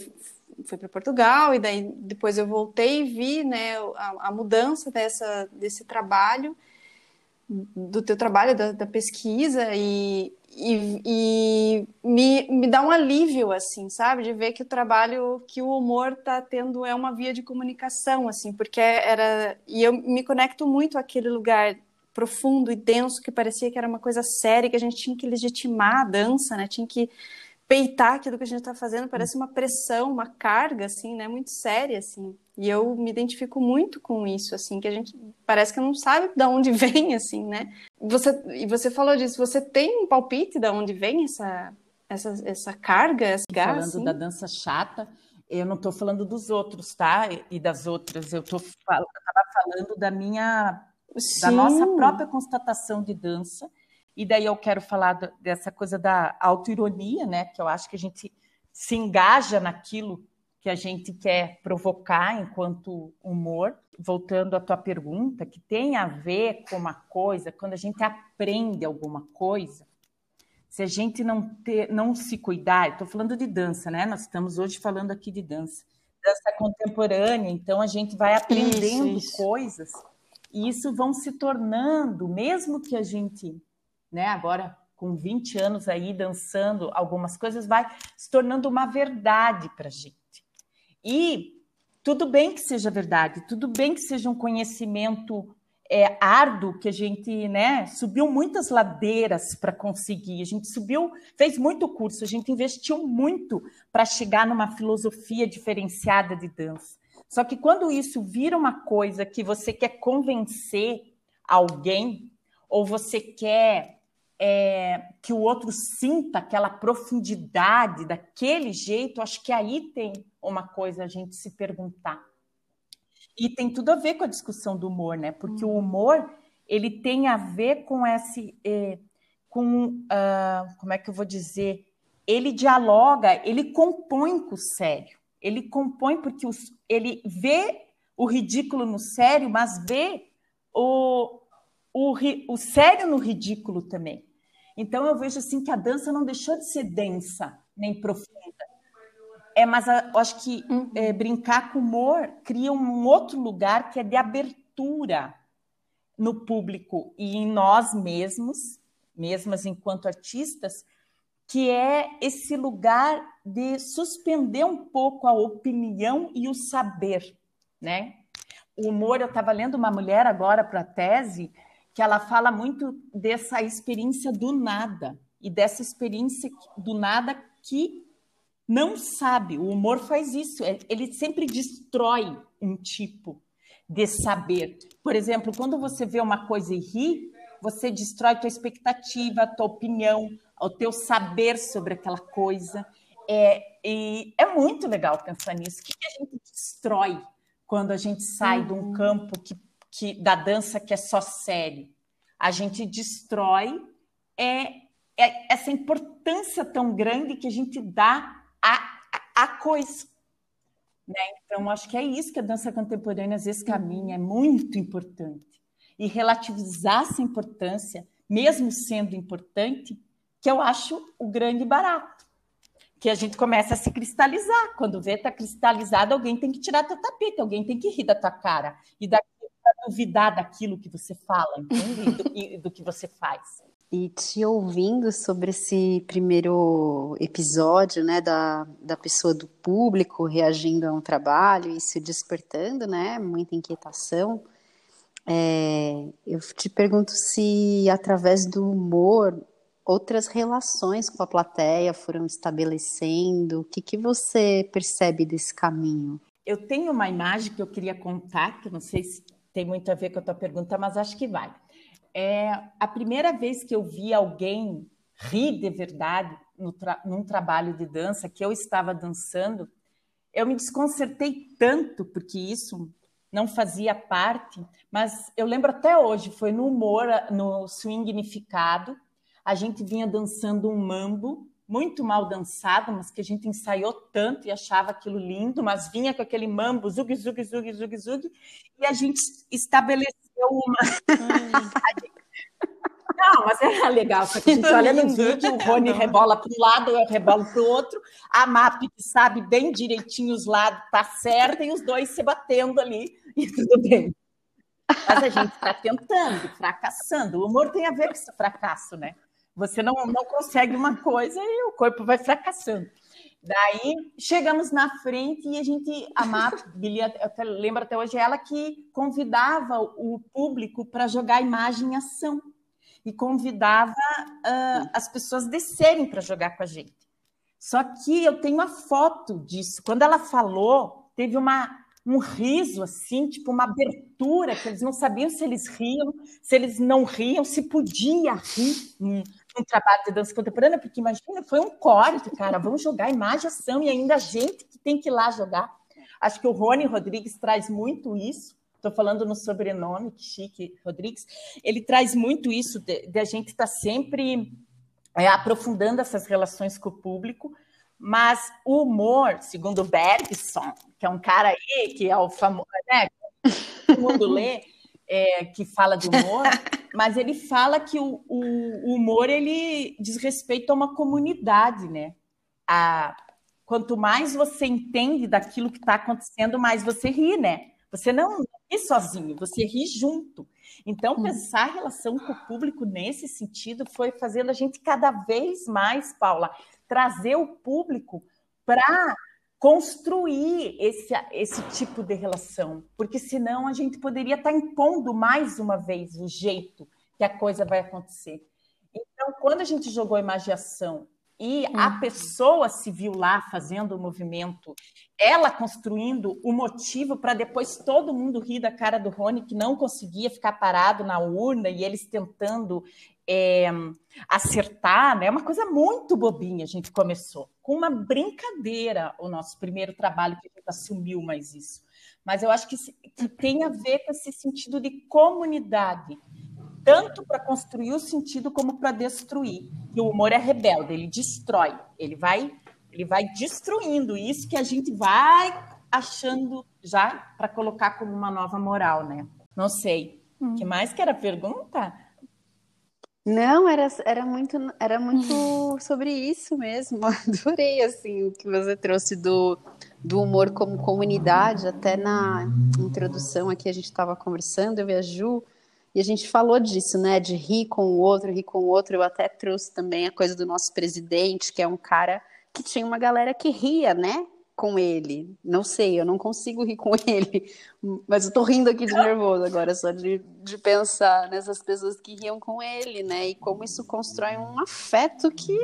fui para Portugal, e daí depois eu voltei e vi, né, a, a mudança dessa, desse trabalho do teu trabalho, da, da pesquisa e, e, e, me, me dá um alívio, assim, sabe? De ver que o trabalho, que o humor tá tendo é uma via de comunicação, assim, porque era... E eu me conecto muito àquele lugar profundo e denso que parecia que era uma coisa séria, que a gente tinha que legitimar a dança, né? Tinha que peitar aquilo que a gente está fazendo, parece uma pressão, uma carga, assim, né? Muito séria, assim. E eu me identifico muito com isso, assim, que a gente parece que não sabe de onde vem, assim, né? Você, e você falou disso, você tem um palpite de onde vem essa, essa, essa carga, esse gás? Falando assim? da dança chata, eu não estou falando dos outros, tá? E das outras, eu estou falando da minha, Sim. da nossa própria constatação de dança, e daí eu quero falar dessa coisa da autoironia, né? Que eu acho que a gente se engaja naquilo que a gente quer provocar enquanto humor. Voltando à tua pergunta, que tem a ver com uma coisa, quando a gente aprende alguma coisa, se a gente não, ter, não se cuidar, estou falando de dança, né? Nós estamos hoje falando aqui de dança, dança contemporânea, então a gente vai aprendendo isso, isso. coisas e isso vão se tornando, mesmo que a gente, né, agora com 20 anos aí dançando algumas coisas, vai se tornando uma verdade para a gente. E tudo bem que seja verdade, tudo bem que seja um conhecimento é, árduo que a gente né, subiu muitas ladeiras para conseguir. A gente subiu, fez muito curso, a gente investiu muito para chegar numa filosofia diferenciada de dança. Só que quando isso vira uma coisa que você quer convencer alguém, ou você quer é, que o outro sinta aquela profundidade daquele jeito, acho que aí tem uma coisa a gente se perguntar. E tem tudo a ver com a discussão do humor, né? Porque o humor ele tem a ver com esse, eh, com uh, como é que eu vou dizer? Ele dialoga, ele compõe com o sério. Ele compõe porque os, ele vê o ridículo no sério, mas vê o, o, o sério no ridículo também. Então eu vejo assim que a dança não deixou de ser densa nem profunda. É, mas a, eu acho que uhum. é, brincar com humor cria um outro lugar que é de abertura no público e em nós mesmos, mesmas enquanto artistas, que é esse lugar de suspender um pouco a opinião e o saber, né? O humor, eu estava lendo uma mulher agora para a tese, que ela fala muito dessa experiência do nada e dessa experiência do nada que não sabe. O humor faz isso, é, ele sempre destrói um tipo de saber. Por exemplo, quando você vê uma coisa e ri, você destrói tua expectativa, tua opinião, o teu saber sobre aquela coisa. É, e é muito legal pensar nisso. O que a gente destrói quando a gente sai uhum. de um uhum. campo que, que, da dança que é só sério? A gente destrói é, é essa importância tão grande que a gente dá a coisa. Né? Então, acho que é isso que a dança contemporânea às vezes caminha, é muito importante. E relativizar essa importância mesmo sendo importante, que eu acho o grande barato. Que a gente começa a se cristalizar. Quando vê está cristalizado, alguém tem que tirar teu tapete, alguém tem que rir da tua cara. E daqui duvidar daquilo que você fala, entende? E do, e do que você faz. E te ouvindo sobre esse primeiro episódio, né, da, da pessoa do público reagindo a um trabalho e se despertando, né, muita inquietação, é, eu te pergunto se através do humor outras relações com a plateia foram estabelecendo, o que, que você percebe desse caminho? Eu tenho uma imagem que eu queria contar, que eu não sei se tem muito a ver com a tua pergunta, mas acho que vai. É a primeira vez que eu vi alguém rir de verdade no tra num trabalho de dança que eu estava dançando, eu me desconcertei tanto porque isso não fazia parte, mas eu lembro até hoje, foi no humor, no swingnificado, a gente vinha dançando um mambo muito mal dançado, mas que a gente ensaiou tanto e achava aquilo lindo, mas vinha com aquele mambo, zug, zug, zug, zug, zug, e a gente estabeleceu uma. Não, mas era legal, só que a gente olha no vídeo, o Rony rebola para um lado, eu rebolo para o outro, a MAP sabe bem direitinho os lados, tá certo, e os dois se batendo ali, e tudo bem. Mas a gente está tentando, fracassando. O humor tem a ver com esse fracasso, né? Você não, não consegue uma coisa e o corpo vai fracassando. Daí chegamos na frente e a gente, a Map, eu lembro até hoje, ela que convidava o público para jogar imagem em ação e convidava uh, as pessoas descerem para jogar com a gente. Só que eu tenho a foto disso. Quando ela falou, teve uma um riso assim, tipo uma abertura, que eles não sabiam se eles riam, se eles não riam, se podia rir num trabalho de dança contemporânea, porque imagina, foi um corte, cara, vamos jogar imaginação e ainda a gente que tem que ir lá jogar. Acho que o Rony Rodrigues traz muito isso. Estou falando no sobrenome, que chique, Rodrigues. Ele traz muito isso de, de a gente estar tá sempre é, aprofundando essas relações com o público, mas o humor, segundo Bergson, que é um cara aí que é o famoso, né? Todo mundo lê, é, que fala de humor, mas ele fala que o, o, o, humor ele diz respeito a uma comunidade, né? A, quanto mais você entende daquilo que está acontecendo, mais você ri, né? Você não ri sozinho, você ri junto. Então, hum. pensar a relação com o público nesse sentido foi fazendo a gente cada vez mais, Paula, trazer o público para construir esse, esse tipo de relação, porque senão a gente poderia estar tá impondo mais uma vez o jeito que a coisa vai acontecer. Então, quando a gente jogou a imaginação e a uhum. pessoa se viu lá fazendo o movimento, ela construindo o motivo para depois todo mundo rir da cara do Rony, que não conseguia ficar parado na urna, e eles tentando é, acertar, né? É uma coisa muito bobinha. A gente começou com uma brincadeira o nosso primeiro trabalho que a gente assumiu mais isso. Mas eu acho que, que tem a ver com esse sentido de comunidade, tanto para construir o sentido como para destruir. E o humor é rebelde, ele destrói, ele vai, ele vai destruindo isso que a gente vai achando já para colocar como uma nova moral, né? Não sei. O hum. que mais que era pergunta? Não, era, era muito, era muito sobre isso mesmo. Adorei assim o que você trouxe do, do humor como comunidade. Até na introdução aqui a gente estava conversando, eu e a Ju, e a gente falou disso, né? De rir com o outro, rir com o outro. Eu até trouxe também a coisa do nosso presidente, que é um cara que tinha uma galera que ria, né? com ele. Não sei, eu não consigo rir com ele. Mas eu tô rindo aqui de nervoso agora, só de, de pensar nessas pessoas que riam com ele, né? E como isso constrói um afeto que.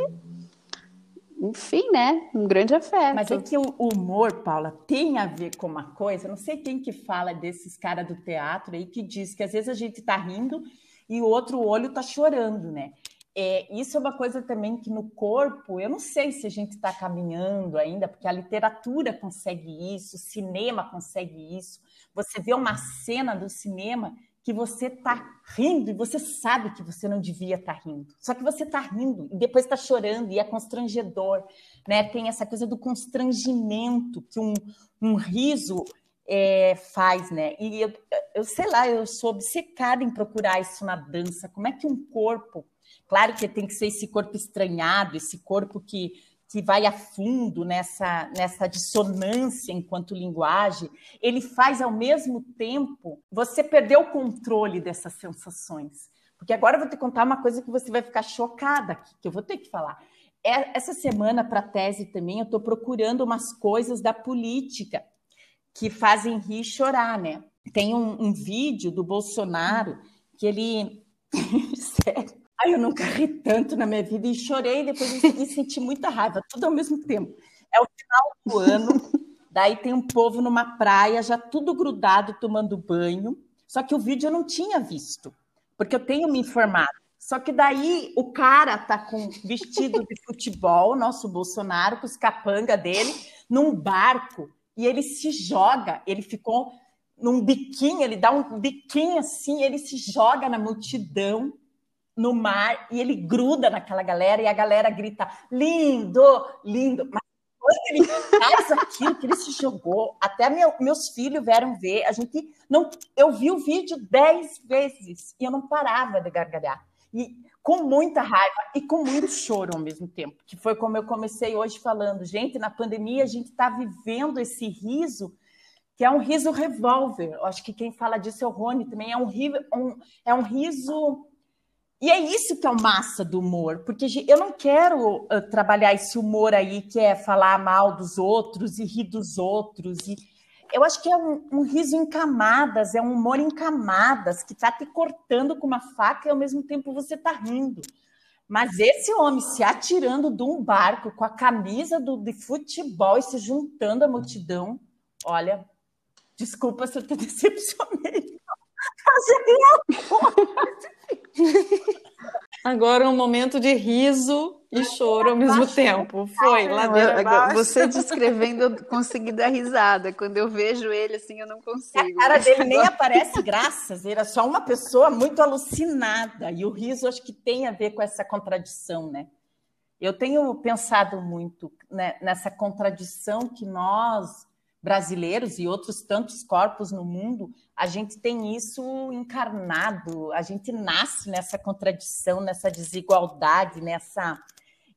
Enfim, né? Um grande afeto. Mas é que o humor, Paula, tem a ver com uma coisa. Não sei quem que fala desses caras do teatro aí que diz que às vezes a gente tá rindo e o outro olho tá chorando, né? É, isso é uma coisa também que no corpo, eu não sei se a gente está caminhando ainda, porque a literatura consegue isso, o cinema consegue isso. Você vê uma cena do cinema que você está rindo e você sabe que você não devia estar tá rindo. Só que você está rindo e depois está chorando e é constrangedor, né? Tem essa coisa do constrangimento que um, um riso é, faz, né? E eu, eu sei lá, eu sou obcecada em procurar isso na dança. Como é que um corpo, claro que tem que ser esse corpo estranhado, esse corpo que, que vai a fundo nessa, nessa dissonância enquanto linguagem, ele faz ao mesmo tempo você perder o controle dessas sensações. Porque agora eu vou te contar uma coisa que você vai ficar chocada aqui, que eu vou ter que falar. É, essa semana, para tese também, eu estou procurando umas coisas da política que fazem rir e chorar, né? Tem um, um vídeo do Bolsonaro que ele. Sério. Ai, eu nunca ri tanto na minha vida e chorei, depois eu senti muita raiva, tudo ao mesmo tempo. É o final do ano, daí tem um povo numa praia, já tudo grudado, tomando banho. Só que o vídeo eu não tinha visto, porque eu tenho me informado. Só que daí o cara tá com vestido de futebol, nosso Bolsonaro, com os capanga dele, num barco e ele se joga, ele ficou num biquinho, ele dá um biquinho assim, ele se joga na multidão, no mar, e ele gruda naquela galera, e a galera grita, lindo, lindo. Mas quando ele faz aquilo que ele se jogou, até meu, meus filhos vieram ver, a gente não, eu vi o vídeo dez vezes, e eu não parava de gargalhar. E com muita raiva e com muito choro ao mesmo tempo, que foi como eu comecei hoje falando, gente, na pandemia a gente está vivendo esse riso que é um riso revólver. Acho que quem fala disso é o Rony também, é um, um, é um riso e é isso que é o massa do humor, porque eu não quero uh, trabalhar esse humor aí que é falar mal dos outros e rir dos outros e eu acho que é um, um, riso em camadas, é um humor em camadas, que está te cortando com uma faca e ao mesmo tempo você está rindo. Mas esse homem se atirando de um barco com a camisa do, de futebol e se juntando à multidão, olha, desculpa se eu te decepcionei. Agora um momento de riso e choro ao mesmo tempo. Foi, ladeira abaixo. Você descrevendo, eu consegui dar risada. Quando eu vejo ele assim, eu não consigo. A cara dele nem aparece graças, ele é só uma pessoa muito alucinada. E o riso acho que tem a ver com essa contradição, né? Eu tenho pensado muito né, nessa contradição que nós, brasileiros e outros tantos corpos no mundo, a gente tem isso encarnado, a gente nasce nessa contradição, nessa desigualdade, nessa.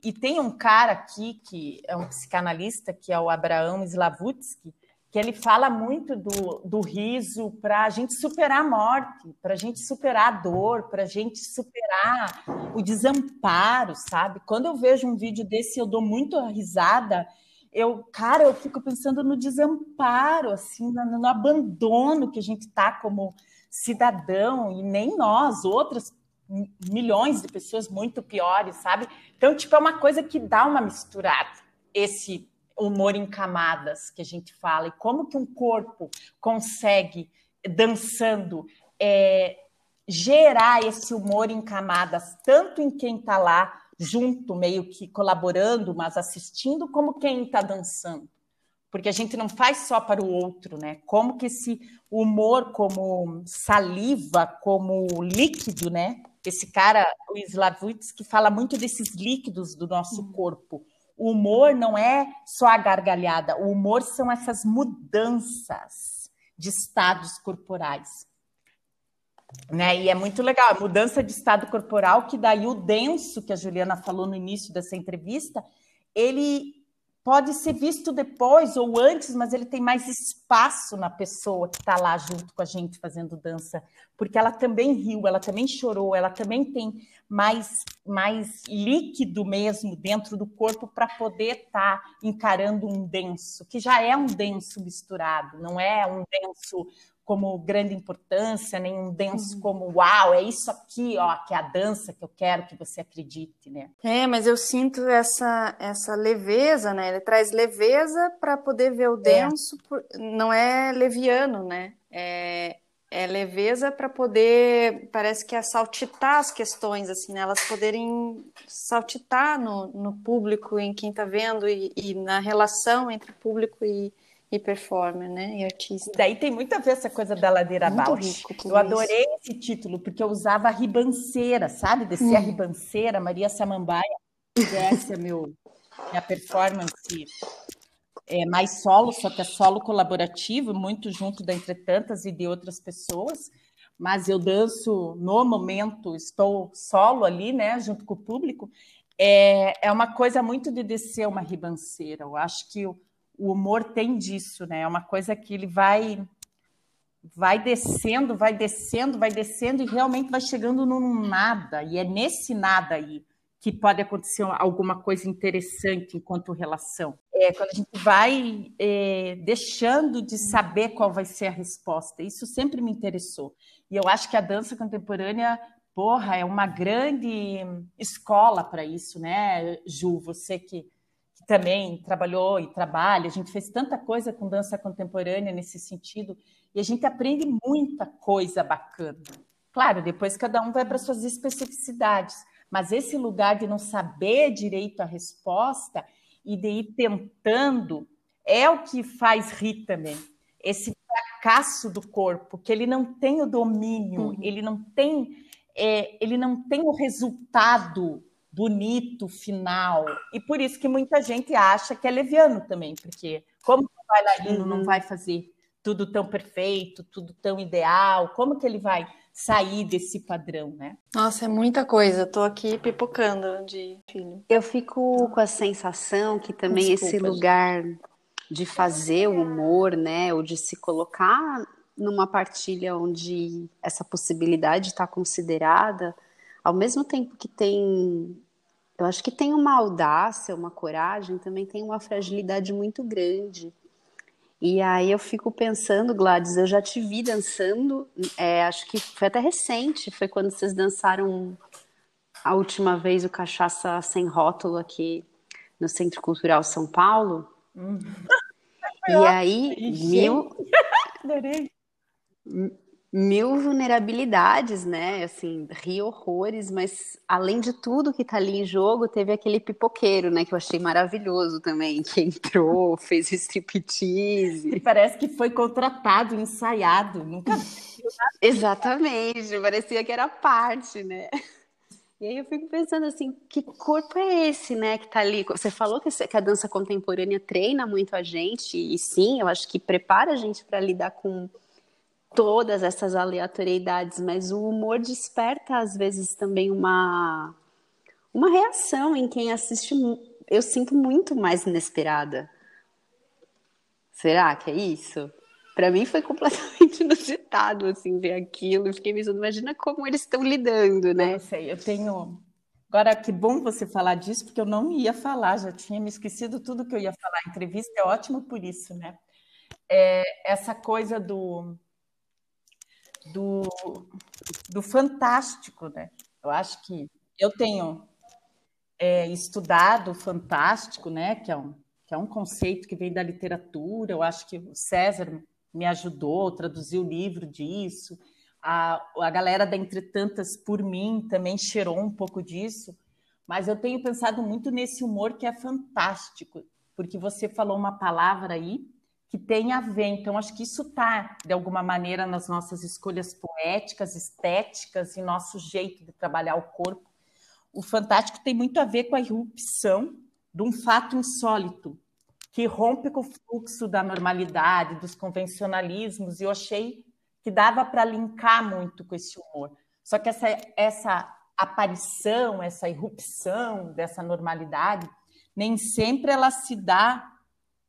E tem um cara aqui que é um psicanalista, que é o Abraão Slavutsky, que ele fala muito do, do riso para a gente superar a morte, para a gente superar a dor, para a gente superar o desamparo, sabe? Quando eu vejo um vídeo desse, eu dou muito risada eu, cara, eu fico pensando no desamparo, assim, no, no abandono que a gente está como cidadão, e nem nós, outras milhões de pessoas muito piores, sabe? Então, tipo, é uma coisa que dá uma misturada, esse humor em camadas que a gente fala, e como que um corpo consegue, dançando, é, gerar esse humor em camadas, tanto em quem está lá, junto, meio que colaborando, mas assistindo, como quem está dançando. Porque a gente não faz só para o outro, né? Como que esse humor, como saliva, como líquido, né? Esse cara, o Slavutz, que fala muito desses líquidos do nosso uhum. corpo. O humor não é só a gargalhada, o humor são essas mudanças de estados corporais. Né? E é muito legal, a mudança de estado corporal, que daí o denso, que a Juliana falou no início dessa entrevista, ele pode ser visto depois ou antes, mas ele tem mais espaço na pessoa que está lá junto com a gente fazendo dança, porque ela também riu, ela também chorou, ela também tem mais, mais líquido mesmo dentro do corpo para poder estar tá encarando um denso, que já é um denso misturado, não é um denso como grande importância, nem um denso uhum. como uau, é isso aqui, ó, que é a dança que eu quero que você acredite, né? É, mas eu sinto essa essa leveza, né? Ele traz leveza para poder ver o é. denso, é. Por... não é leviano, né? É, é leveza para poder, parece que é saltitar as questões, assim, né? Elas poderem saltitar no, no público, em quem está vendo e, e na relação entre público e, e performer, né? E artista. Daí tem muito a ver essa coisa da ladeira abaixo. Eu adorei esse título, porque eu usava a ribanceira, sabe? Descer hum. a ribanceira, Maria Samambaia, essa é meu, minha performance é mais solo, só que é solo colaborativo, muito junto da Entretantas e de outras pessoas. Mas eu danço no momento, estou solo ali, né, junto com o público. É, é uma coisa muito de descer uma ribanceira. Eu acho que o, o humor tem disso, né? É uma coisa que ele vai vai descendo, vai descendo, vai descendo e realmente vai chegando num nada. E é nesse nada aí que pode acontecer alguma coisa interessante enquanto relação. É quando a gente vai é, deixando de saber qual vai ser a resposta. Isso sempre me interessou. E eu acho que a dança contemporânea, porra, é uma grande escola para isso, né, Ju? Você que, que também trabalhou e trabalha, a gente fez tanta coisa com dança contemporânea nesse sentido, e a gente aprende muita coisa bacana. Claro, depois cada um vai para suas especificidades, mas esse lugar de não saber direito a resposta e de ir tentando é o que faz rir também. Esse fracasso do corpo, que ele não tem o domínio, uhum. ele não tem, é, ele não tem o resultado bonito final. E por isso que muita gente acha que é leviano também, porque como o bailarino uhum. não vai fazer tudo tão perfeito, tudo tão ideal, como que ele vai sair desse padrão, né? Nossa, é muita coisa. Tô aqui pipocando de filho. Eu fico com a sensação que também Desculpa, esse lugar gente. de fazer o humor, né, ou de se colocar numa partilha onde essa possibilidade está considerada, ao mesmo tempo que tem eu acho que tem uma audácia, uma coragem, também tem uma fragilidade muito grande. E aí eu fico pensando, Gladys, eu já te vi dançando, é, acho que foi até recente, foi quando vocês dançaram a última vez o Cachaça Sem Rótulo aqui no Centro Cultural São Paulo. Hum. E aí, mil... Adorei mil vulnerabilidades, né? Assim, ri horrores, mas além de tudo que tá ali em jogo, teve aquele pipoqueiro, né? Que eu achei maravilhoso também, que entrou, fez striptease. E parece que foi contratado, ensaiado, nunca. Exatamente, parecia que era parte, né? E aí eu fico pensando assim, que corpo é esse, né, que tá ali? Você falou que a dança contemporânea treina muito a gente, e sim, eu acho que prepara a gente para lidar com todas essas aleatoriedades, mas o humor desperta às vezes também uma uma reação em quem assiste. Eu sinto muito mais inesperada. Será que é isso? Para mim foi completamente inusitado assim ver aquilo. Fiquei pensando, imagina como eles estão lidando, né? Eu sei, eu tenho Agora, que bom você falar disso, porque eu não ia falar, já tinha me esquecido tudo que eu ia falar. A entrevista é ótimo por isso, né? É, essa coisa do, do, do fantástico, né? Eu acho que eu tenho é, estudado o fantástico, né? Que é, um, que é um conceito que vem da literatura. Eu acho que o César me ajudou, traduziu o livro disso. A, a galera da Entretantas, por mim, também cheirou um pouco disso. Mas eu tenho pensado muito nesse humor que é fantástico, porque você falou uma palavra aí que tem a ver. Então, acho que isso está, de alguma maneira, nas nossas escolhas poéticas, estéticas e nosso jeito de trabalhar o corpo. O fantástico tem muito a ver com a irrupção de um fato insólito, que rompe com o fluxo da normalidade, dos convencionalismos, e eu achei que dava para linkar muito com esse humor. Só que essa, essa aparição, essa irrupção dessa normalidade, nem sempre ela se dá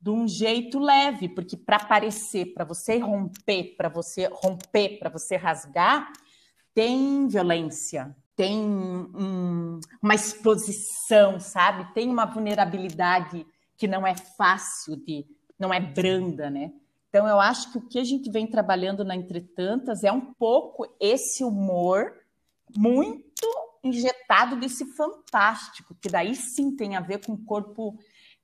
de um jeito leve, porque para aparecer, para você romper, para você romper, para você rasgar, tem violência, tem um, uma exposição, sabe? Tem uma vulnerabilidade que não é fácil de, não é branda, né? Então eu acho que o que a gente vem trabalhando na Entretantas é um pouco esse humor muito injetado desse fantástico, que daí sim tem a ver com o corpo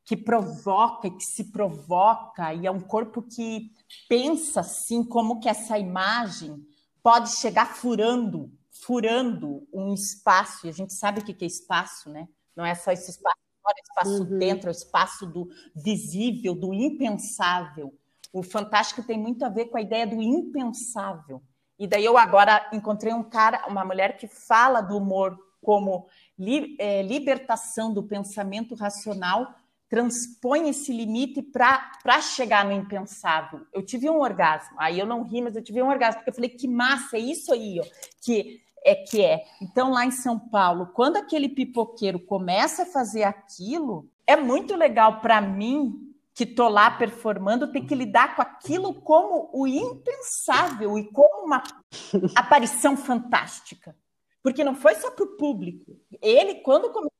que provoca, que se provoca, e é um corpo que pensa assim como que essa imagem pode chegar furando, furando um espaço, e a gente sabe o que é espaço, né? Não é só esse espaço fora, espaço uhum. dentro, é o espaço do visível, do impensável. O fantástico tem muito a ver com a ideia do impensável. E daí eu agora encontrei um cara, uma mulher que fala do humor como li, é, libertação do pensamento racional transpõe esse limite para chegar no impensável. Eu tive um orgasmo, aí eu não ri, mas eu tive um orgasmo, porque eu falei, que massa, é isso aí, ó, que é que é. Então, lá em São Paulo, quando aquele pipoqueiro começa a fazer aquilo, é muito legal para mim, que tô lá performando, ter que lidar com aquilo como o impensável e como uma aparição fantástica. Porque não foi só para o público. Ele, quando começou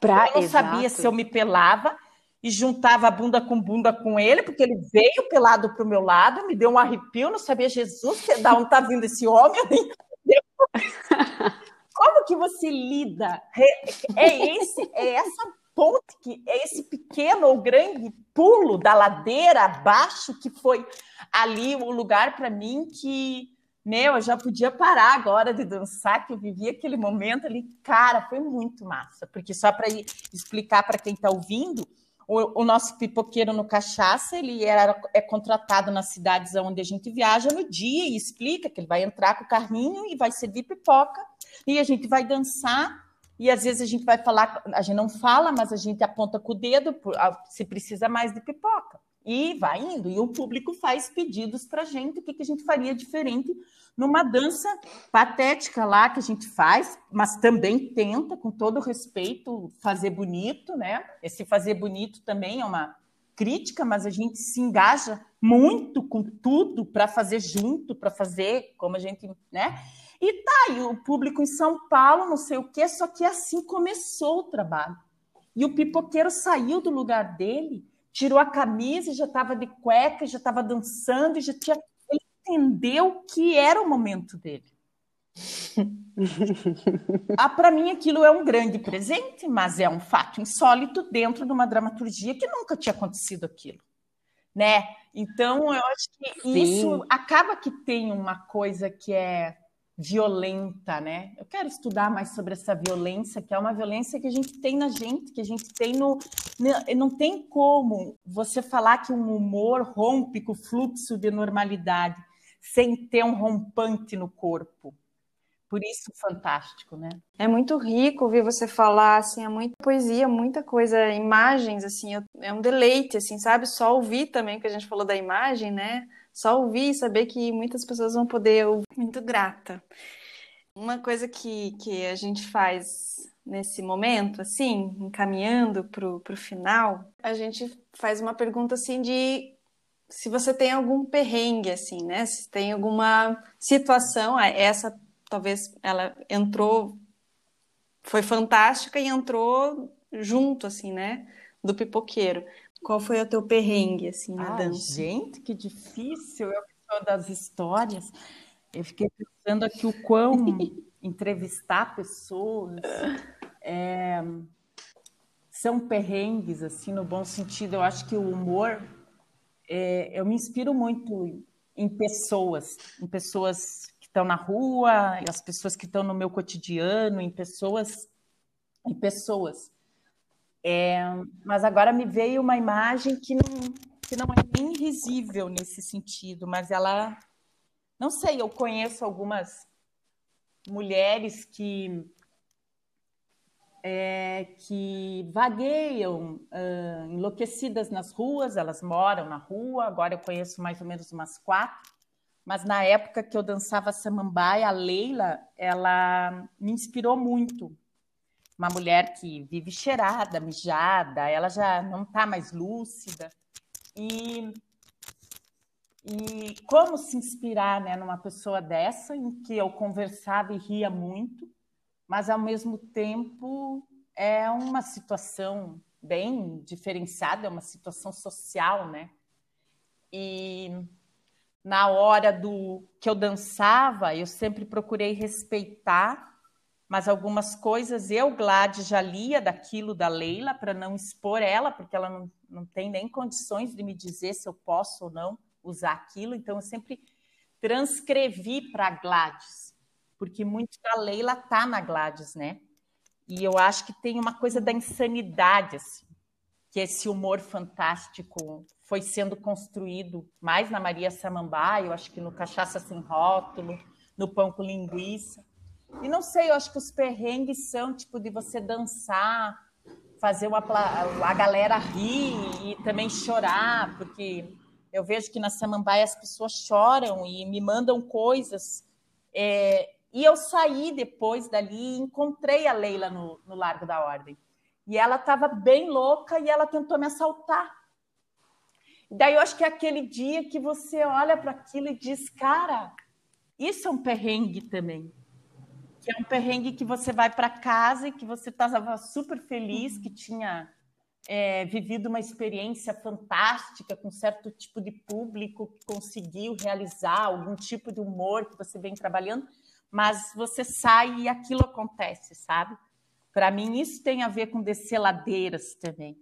Pra, eu não exato. sabia se eu me pelava e juntava a bunda com bunda com ele, porque ele veio pelado para o meu lado, me deu um arrepio, não sabia, Jesus, da onde está vindo esse homem? Como que você lida? É esse, é essa ponte que é esse pequeno ou grande pulo da ladeira abaixo que foi ali o lugar para mim que meu, eu já podia parar agora de dançar, que eu vivi aquele momento ali. Cara, foi muito massa. Porque só para explicar para quem está ouvindo, o, o, nosso pipoqueiro no Cachaça, ele era, é contratado nas cidades onde a gente viaja no dia e explica que ele vai entrar com o carrinho e vai servir pipoca. E a gente vai dançar e às vezes a gente vai falar, a gente não fala, mas a gente aponta com o dedo se precisa mais de pipoca. E vai indo, e o público faz pedidos para a gente, o que, que a gente faria diferente numa dança patética lá que a gente faz, mas também tenta, com todo respeito, fazer bonito, né? Esse fazer bonito também é uma crítica, mas a gente se engaja muito com tudo para fazer junto, para fazer como a gente, né? E tá, e o público em São Paulo, não sei o quê, só que assim começou o trabalho. E o pipoqueiro saiu do lugar dele tirou a camisa e já estava de cueca, já estava dançando, e já tinha ele entendeu que era o momento dele. ah, para mim aquilo é um grande presente, mas é um fato insólito dentro de uma dramaturgia que nunca tinha acontecido aquilo, né? Então eu acho que Sim. isso acaba que tem uma coisa que é violenta, né? Eu quero estudar mais sobre essa violência, que é uma violência que a gente tem na gente, que a gente tem no. Não tem como você falar que um humor rompe com o fluxo de normalidade sem ter um rompante no corpo. Por isso, fantástico, né? É muito rico ouvir você falar, assim, é muita poesia, muita coisa, imagens, assim, é um deleite, assim, sabe? Só ouvir também, que a gente falou da imagem, né? Só ouvir e saber que muitas pessoas vão poder. Muito grata. Uma coisa que, que a gente faz nesse momento, assim, encaminhando para o final, a gente faz uma pergunta assim de se você tem algum perrengue, assim, né? Se tem alguma situação, essa talvez ela entrou, foi fantástica e entrou junto, assim, né? Do pipoqueiro. Qual foi o teu perrengue, assim, na Ai, dança? Gente, que difícil. Eu sou das histórias. Eu fiquei pensando aqui o quão entrevistar pessoas é, são perrengues, assim, no bom sentido. Eu acho que o humor, é, eu me inspiro muito em pessoas, em pessoas que estão na rua, as pessoas que estão no meu cotidiano, em pessoas, em pessoas. É, mas agora me veio uma imagem que não, que não é nem risível nesse sentido, mas ela. Não sei, eu conheço algumas mulheres que. É, que vagueiam uh, enlouquecidas nas ruas, elas moram na rua, agora eu conheço mais ou menos umas quatro, mas na época que eu dançava samambaia, a Leila, ela me inspirou muito, uma mulher que vive cheirada, mijada, ela já não está mais lúcida. E, e como se inspirar né, numa pessoa dessa, em que eu conversava e ria muito, mas ao mesmo tempo é uma situação bem diferenciada, é uma situação social, né? E na hora do que eu dançava, eu sempre procurei respeitar mas algumas coisas eu, Gladys, já lia daquilo da Leila para não expor ela, porque ela não, não tem nem condições de me dizer se eu posso ou não usar aquilo, então eu sempre transcrevi para Gladys, porque muito da Leila tá na Gladys, né? E eu acho que tem uma coisa da insanidade, assim, que esse humor fantástico foi sendo construído mais na Maria Samambaia, eu acho que no Cachaça Sem Rótulo, no Pão com Linguiça. E não sei, eu acho que os perrengues são tipo de você dançar fazer uma, a galera rir e também chorar, porque eu vejo que na Samambaia as pessoas choram e me mandam coisas. É, e eu saí depois dali e encontrei a Leila no, no Largo da Ordem. E ela estava bem louca e ela tentou me assaltar. Daí eu acho que é aquele dia que você olha para aquilo e diz, cara, isso é um perrengue também. Que é um perrengue que você vai para casa e que você estava super feliz, que tinha é, vivido uma experiência fantástica com certo tipo de público, que conseguiu realizar algum tipo de humor que você vem trabalhando, mas você sai e aquilo acontece, sabe? Para mim, isso tem a ver com descer ladeiras também.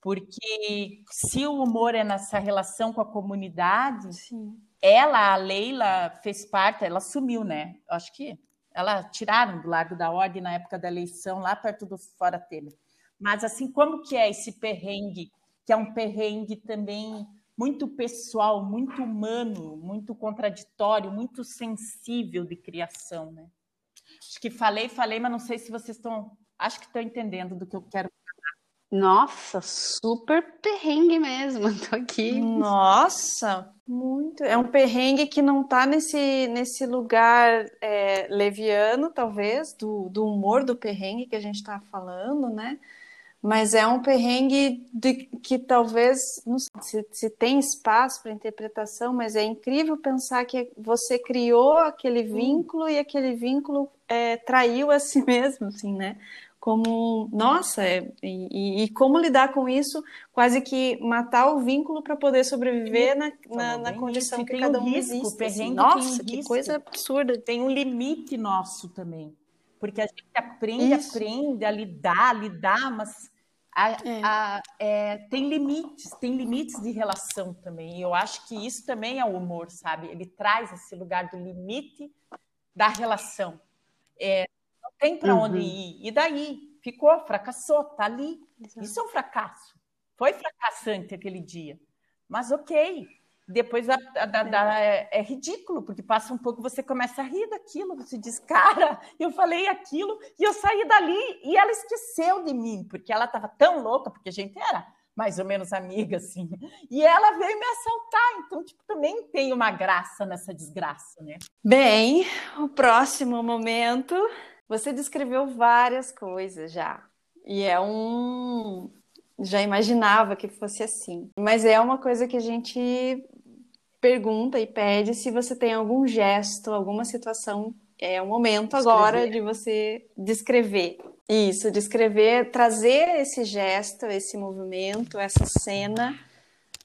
Porque se o humor é nessa relação com a comunidade, Sim. ela, a Leila, fez parte, ela sumiu, né? Acho que ela tiraram do Largo da Ordem na época da eleição, lá perto do Fora Temer. Mas assim, como que é esse perrengue, que é um perrengue também muito pessoal, muito humano, muito contraditório, muito sensível de criação, né? Acho que falei, falei, mas não sei se vocês estão, acho que estão entendendo do que eu quero nossa, super perrengue mesmo, tô aqui. Nossa, muito. É um perrengue que não tá nesse, nesse lugar é, leviano, talvez, do, do humor do perrengue que a gente tá falando, né? mas é um perrengue de, que talvez não sei se, se tem espaço para interpretação, mas é incrível pensar que você criou aquele vínculo e aquele vínculo é, traiu a si mesmo, assim, né? Como, nossa, é, e, e, como lidar com isso, quase que matar o vínculo para poder sobreviver na, na, na condição que cada um, risco, existe. Assim. Nossa, que risco. coisa absurda. Tem um limite nosso também, porque a gente aprende, isso. aprende a lidar, a lidar, mas a, é. A, é, tem limites, tem limites de relação também. E eu acho que isso também é o humor, sabe? Ele traz esse lugar do limite da relação. É, tem para uhum. onde ir. E daí? Ficou, fracassou, tá ali. Exato. Isso é um fracasso. Foi fracassante aquele dia. Mas ok, depois a, a, a, é, é, ridículo, porque passa um pouco, você começa a rir daquilo, você diz, cara, eu falei aquilo e eu saí dali e ela esqueceu de mim, porque ela estava tão louca, porque a gente era mais ou menos amiga, assim, e ela veio me assaltar, então, tipo, também tem uma graça nessa desgraça, né? Bem, o próximo momento, você descreveu várias coisas já, e é um, já imaginava que fosse assim. Mas é uma coisa que a gente pergunta e pede se você tem algum gesto, alguma situação. É o momento agora de você descrever. Isso, descrever, trazer esse gesto, esse movimento, essa cena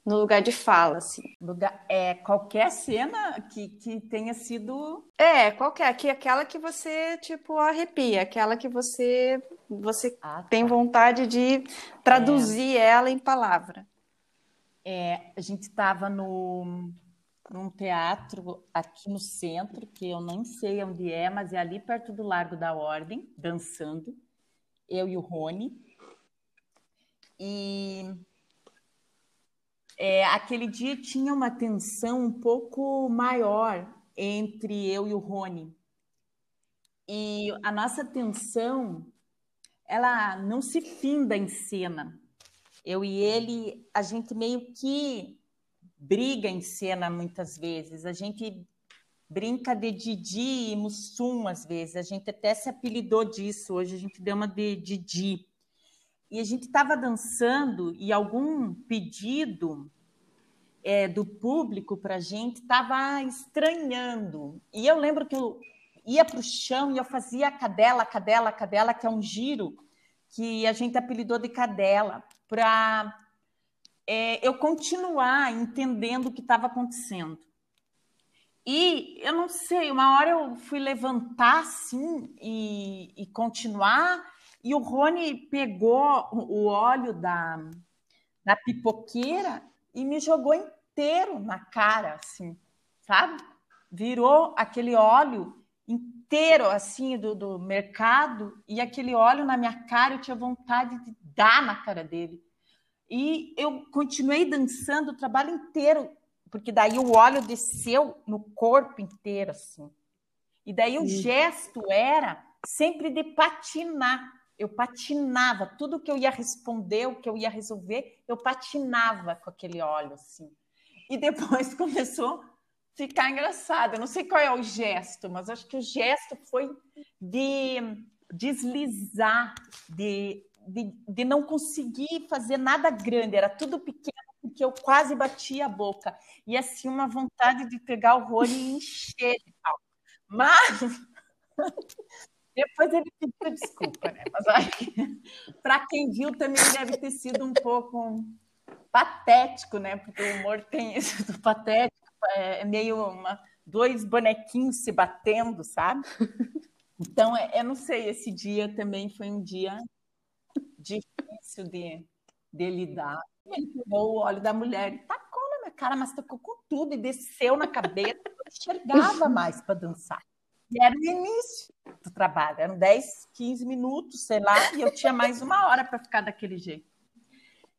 no lugar de fala, assim. Lugar, é qualquer cena que, que tenha sido. É, qualquer, que aquela que você, tipo, arrepia, aquela que você, você ah, tá. tem vontade de traduzir é. ela em palavra. É, a gente estava no num teatro aqui no centro, que eu não sei onde é, mas é ali perto do Largo da Ordem, dançando, eu e o Rony. E é, aquele dia tinha uma tensão um pouco maior entre eu e o Rony. E a nossa tensão, ela não se finda em cena. Eu e ele, a gente meio que briga em cena muitas vezes. A gente brinca de Didi e Mussum às vezes. A gente até se apelidou disso. Hoje a gente deu uma de Didi. E a gente estava dançando e algum pedido é, do público para a gente estava estranhando. E eu lembro que eu ia para o chão e eu fazia cadela, cadela, cadela, que é um giro que a gente apelidou de cadela, para é, eu continuar entendendo o que estava acontecendo. E eu não sei, uma hora eu fui levantar assim e, e continuar, e o Rony pegou o óleo da, da pipoqueira e me jogou inteiro na cara, assim, sabe? Virou aquele óleo inteiro, assim, do, do mercado, e aquele óleo na minha cara, eu tinha vontade de dar na cara dele. E eu continuei dançando o trabalho inteiro, porque daí o óleo desceu no corpo inteiro, assim. E daí o gesto era sempre de patinar. Eu patinava, tudo que eu ia responder, o que eu ia resolver, eu patinava com aquele óleo assim. E depois começou a ficar engraçado. Eu não sei qual é o gesto, mas acho que o gesto foi de deslizar, de, de, de não conseguir fazer nada grande, era tudo pequeno, porque eu quase batia a boca. E assim, uma vontade de pegar o rolo e encher de pau. Mas depois ele pediu desculpa, né? Mas para quem viu também deve ter sido um pouco patético, né? Porque o humor tem isso do patético, é meio uma, dois bonequinhos se batendo, sabe? Então, é, eu não sei, esse dia também foi um dia difícil de, de lidar. Ele pegou o óleo da mulher e tacou na minha cara, mas tocou com tudo e desceu na cabeça, não enxergava mais para dançar. E era o início do trabalho, eram 10, 15 minutos, sei lá, e eu tinha mais uma hora para ficar daquele jeito.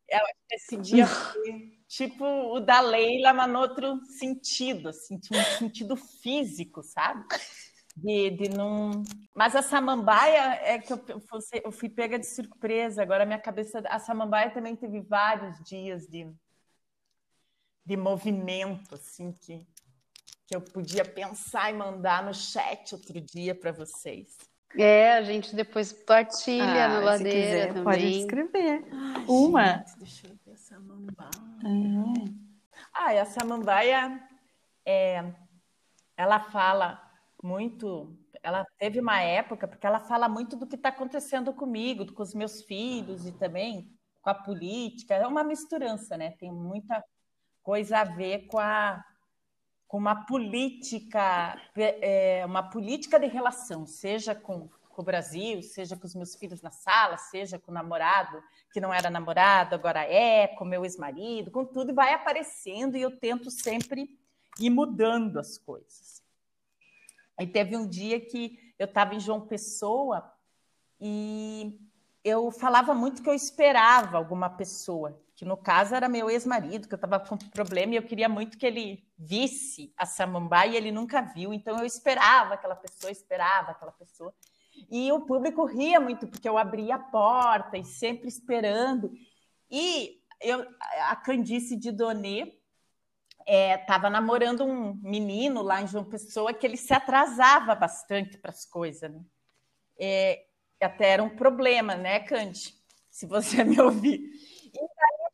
Eu, esse dia foi tipo o da Leila, mas no outro sentido, assim, um sentido físico, sabe? De, de não. Mas a samambaia é que eu, eu fui pega de surpresa. Agora, minha cabeça. A samambaia também teve vários dias de, de movimento, assim, que que eu podia pensar e mandar no chat outro dia para vocês. É, a gente depois partilha ah, na ladeira quiser, também. Pode escrever. Ai, Uma. Gente, deixa eu ver essa samambaia. Uhum. Ah, e a samambaia, é, ela fala muito. Ela teve uma época, porque ela fala muito do que está acontecendo comigo, com os meus filhos e também com a política. É uma misturança, né? Tem muita coisa a ver com a com uma política, é, uma política de relação, seja com, com, o Brasil, seja com os meus filhos na sala, seja com o namorado, que não era namorado, agora é, com meu ex-marido, com tudo, e vai aparecendo e eu tento sempre ir mudando as coisas. Aí teve um dia que eu estava em João Pessoa e eu falava muito que eu esperava alguma pessoa que no caso era meu ex-marido, que eu estava com problema e eu queria muito que ele visse a samambaia ele nunca viu, então eu esperava aquela pessoa, esperava aquela pessoa. E o público ria muito, porque eu abria a porta e sempre esperando. E eu, a Candice de Donê estava é, namorando um menino lá em João Pessoa que ele se atrasava bastante para as coisas. Né? É, até era um problema, né, Candi? Se você me ouvir. E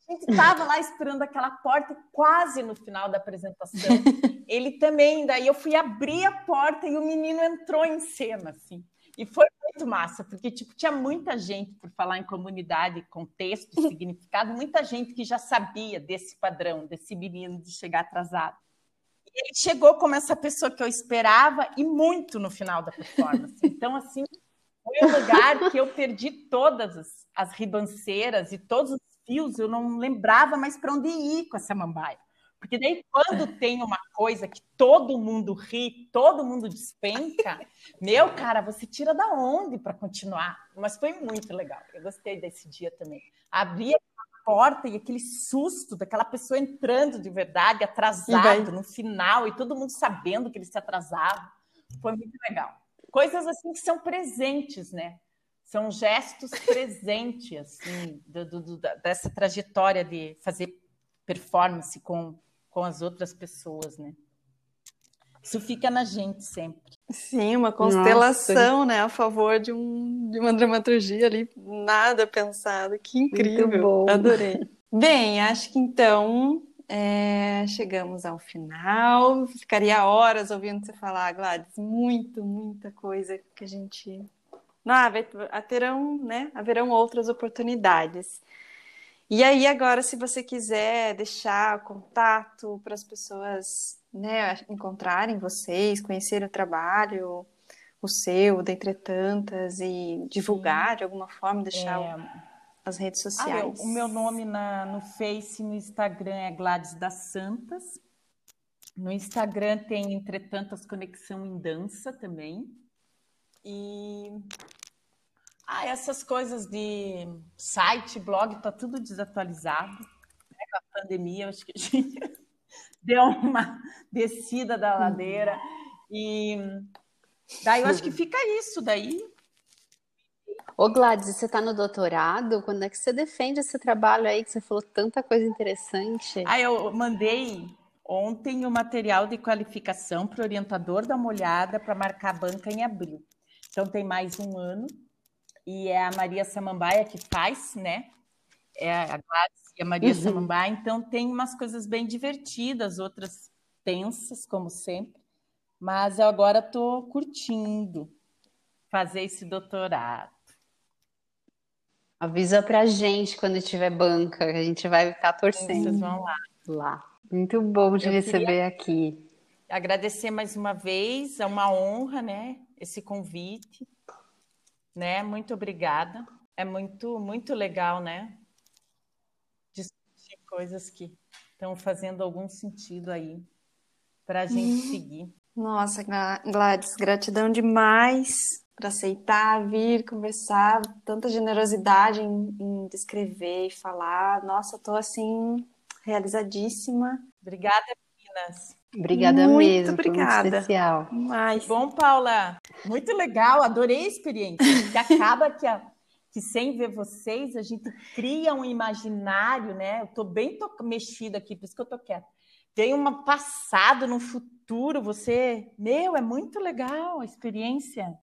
a gente estava lá esperando aquela porta quase no final da apresentação. Ele também, daí eu fui abrir a porta e o menino entrou em cena, assim. E foi muito massa, porque tipo, tinha muita gente, por falar em comunidade, contexto, significado, muita gente que já sabia desse padrão, desse menino de chegar atrasado. E ele chegou como essa pessoa que eu esperava e muito no final da performance. Então, assim, foi um lugar que eu perdi todas as, as ribanceiras e todos os fios, eu não lembrava mais para onde ir com essa mambaia. Porque daí, quando tem uma coisa que todo mundo ri, todo mundo despenca, meu cara, você tira da onde para continuar? Mas foi muito legal. Eu gostei desse dia também. Abria a porta e aquele susto daquela pessoa entrando de verdade, atrasado no final, e todo mundo sabendo que ele se atrasava. Foi muito legal. Coisas assim que são presentes, né? São gestos presentes assim, do, do, do, dessa trajetória de fazer performance com, com as outras pessoas, né? Isso fica na gente sempre. Sim, uma constelação, Nossa. né, a favor de, um, de uma dramaturgia ali, nada pensado. Que incrível! Adorei. Bem, acho que então é, chegamos ao final. Ficaria horas ouvindo você falar, Gladys. Muito, muita coisa que a gente não, terão, né, haverão outras oportunidades. E aí, agora, se você quiser deixar contato para as pessoas né, encontrarem vocês, conhecerem o trabalho, o seu, dentre tantas, e divulgar Sim. de alguma forma, deixar é... as redes sociais. Ah, o meu nome na, no Face no Instagram é Gladys das Santas. No Instagram tem, entretantas, Conexão em Dança também. E ah, essas coisas de site, blog, tá tudo desatualizado. Né? Com a pandemia, acho que a gente deu uma descida da ladeira. E daí eu acho que fica isso daí. Ô Gladys, você está no doutorado? Quando é que você defende esse trabalho aí que você falou tanta coisa interessante? Ah, eu mandei ontem o material de qualificação para o orientador dar uma olhada para marcar a banca em abril. Então tem mais um ano e é a Maria Samambaia que faz, né? É a Gladys e a Maria uhum. Samambaia, então tem umas coisas bem divertidas, outras tensas, como sempre, mas eu agora estou curtindo fazer esse doutorado. Avisa pra gente quando tiver banca, a gente vai ficar torcendo. Vocês vão lá. Lá. Muito bom de eu receber aqui. Agradecer mais uma vez, é uma honra, né? Esse convite, né? Muito obrigada. É muito, muito legal, né? Discutir coisas que estão fazendo algum sentido aí para a gente hum. seguir. Nossa, Gladys, gratidão demais por aceitar vir conversar, tanta generosidade em, em descrever e falar. Nossa, tô assim realizadíssima. Obrigada, meninas. Obrigada muito mesmo, obrigada. muito especial. Mas... Bom, Paula, muito legal, adorei a experiência. Que acaba que, a, que sem ver vocês a gente cria um imaginário, né? Eu tô bem to mexida aqui, por isso que eu tô quieta. Tem um passado, no futuro, você, meu, é muito legal a experiência.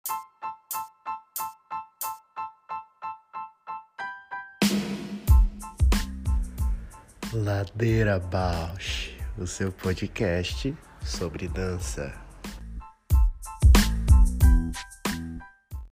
Ladeira Bausch, o seu podcast sobre dança.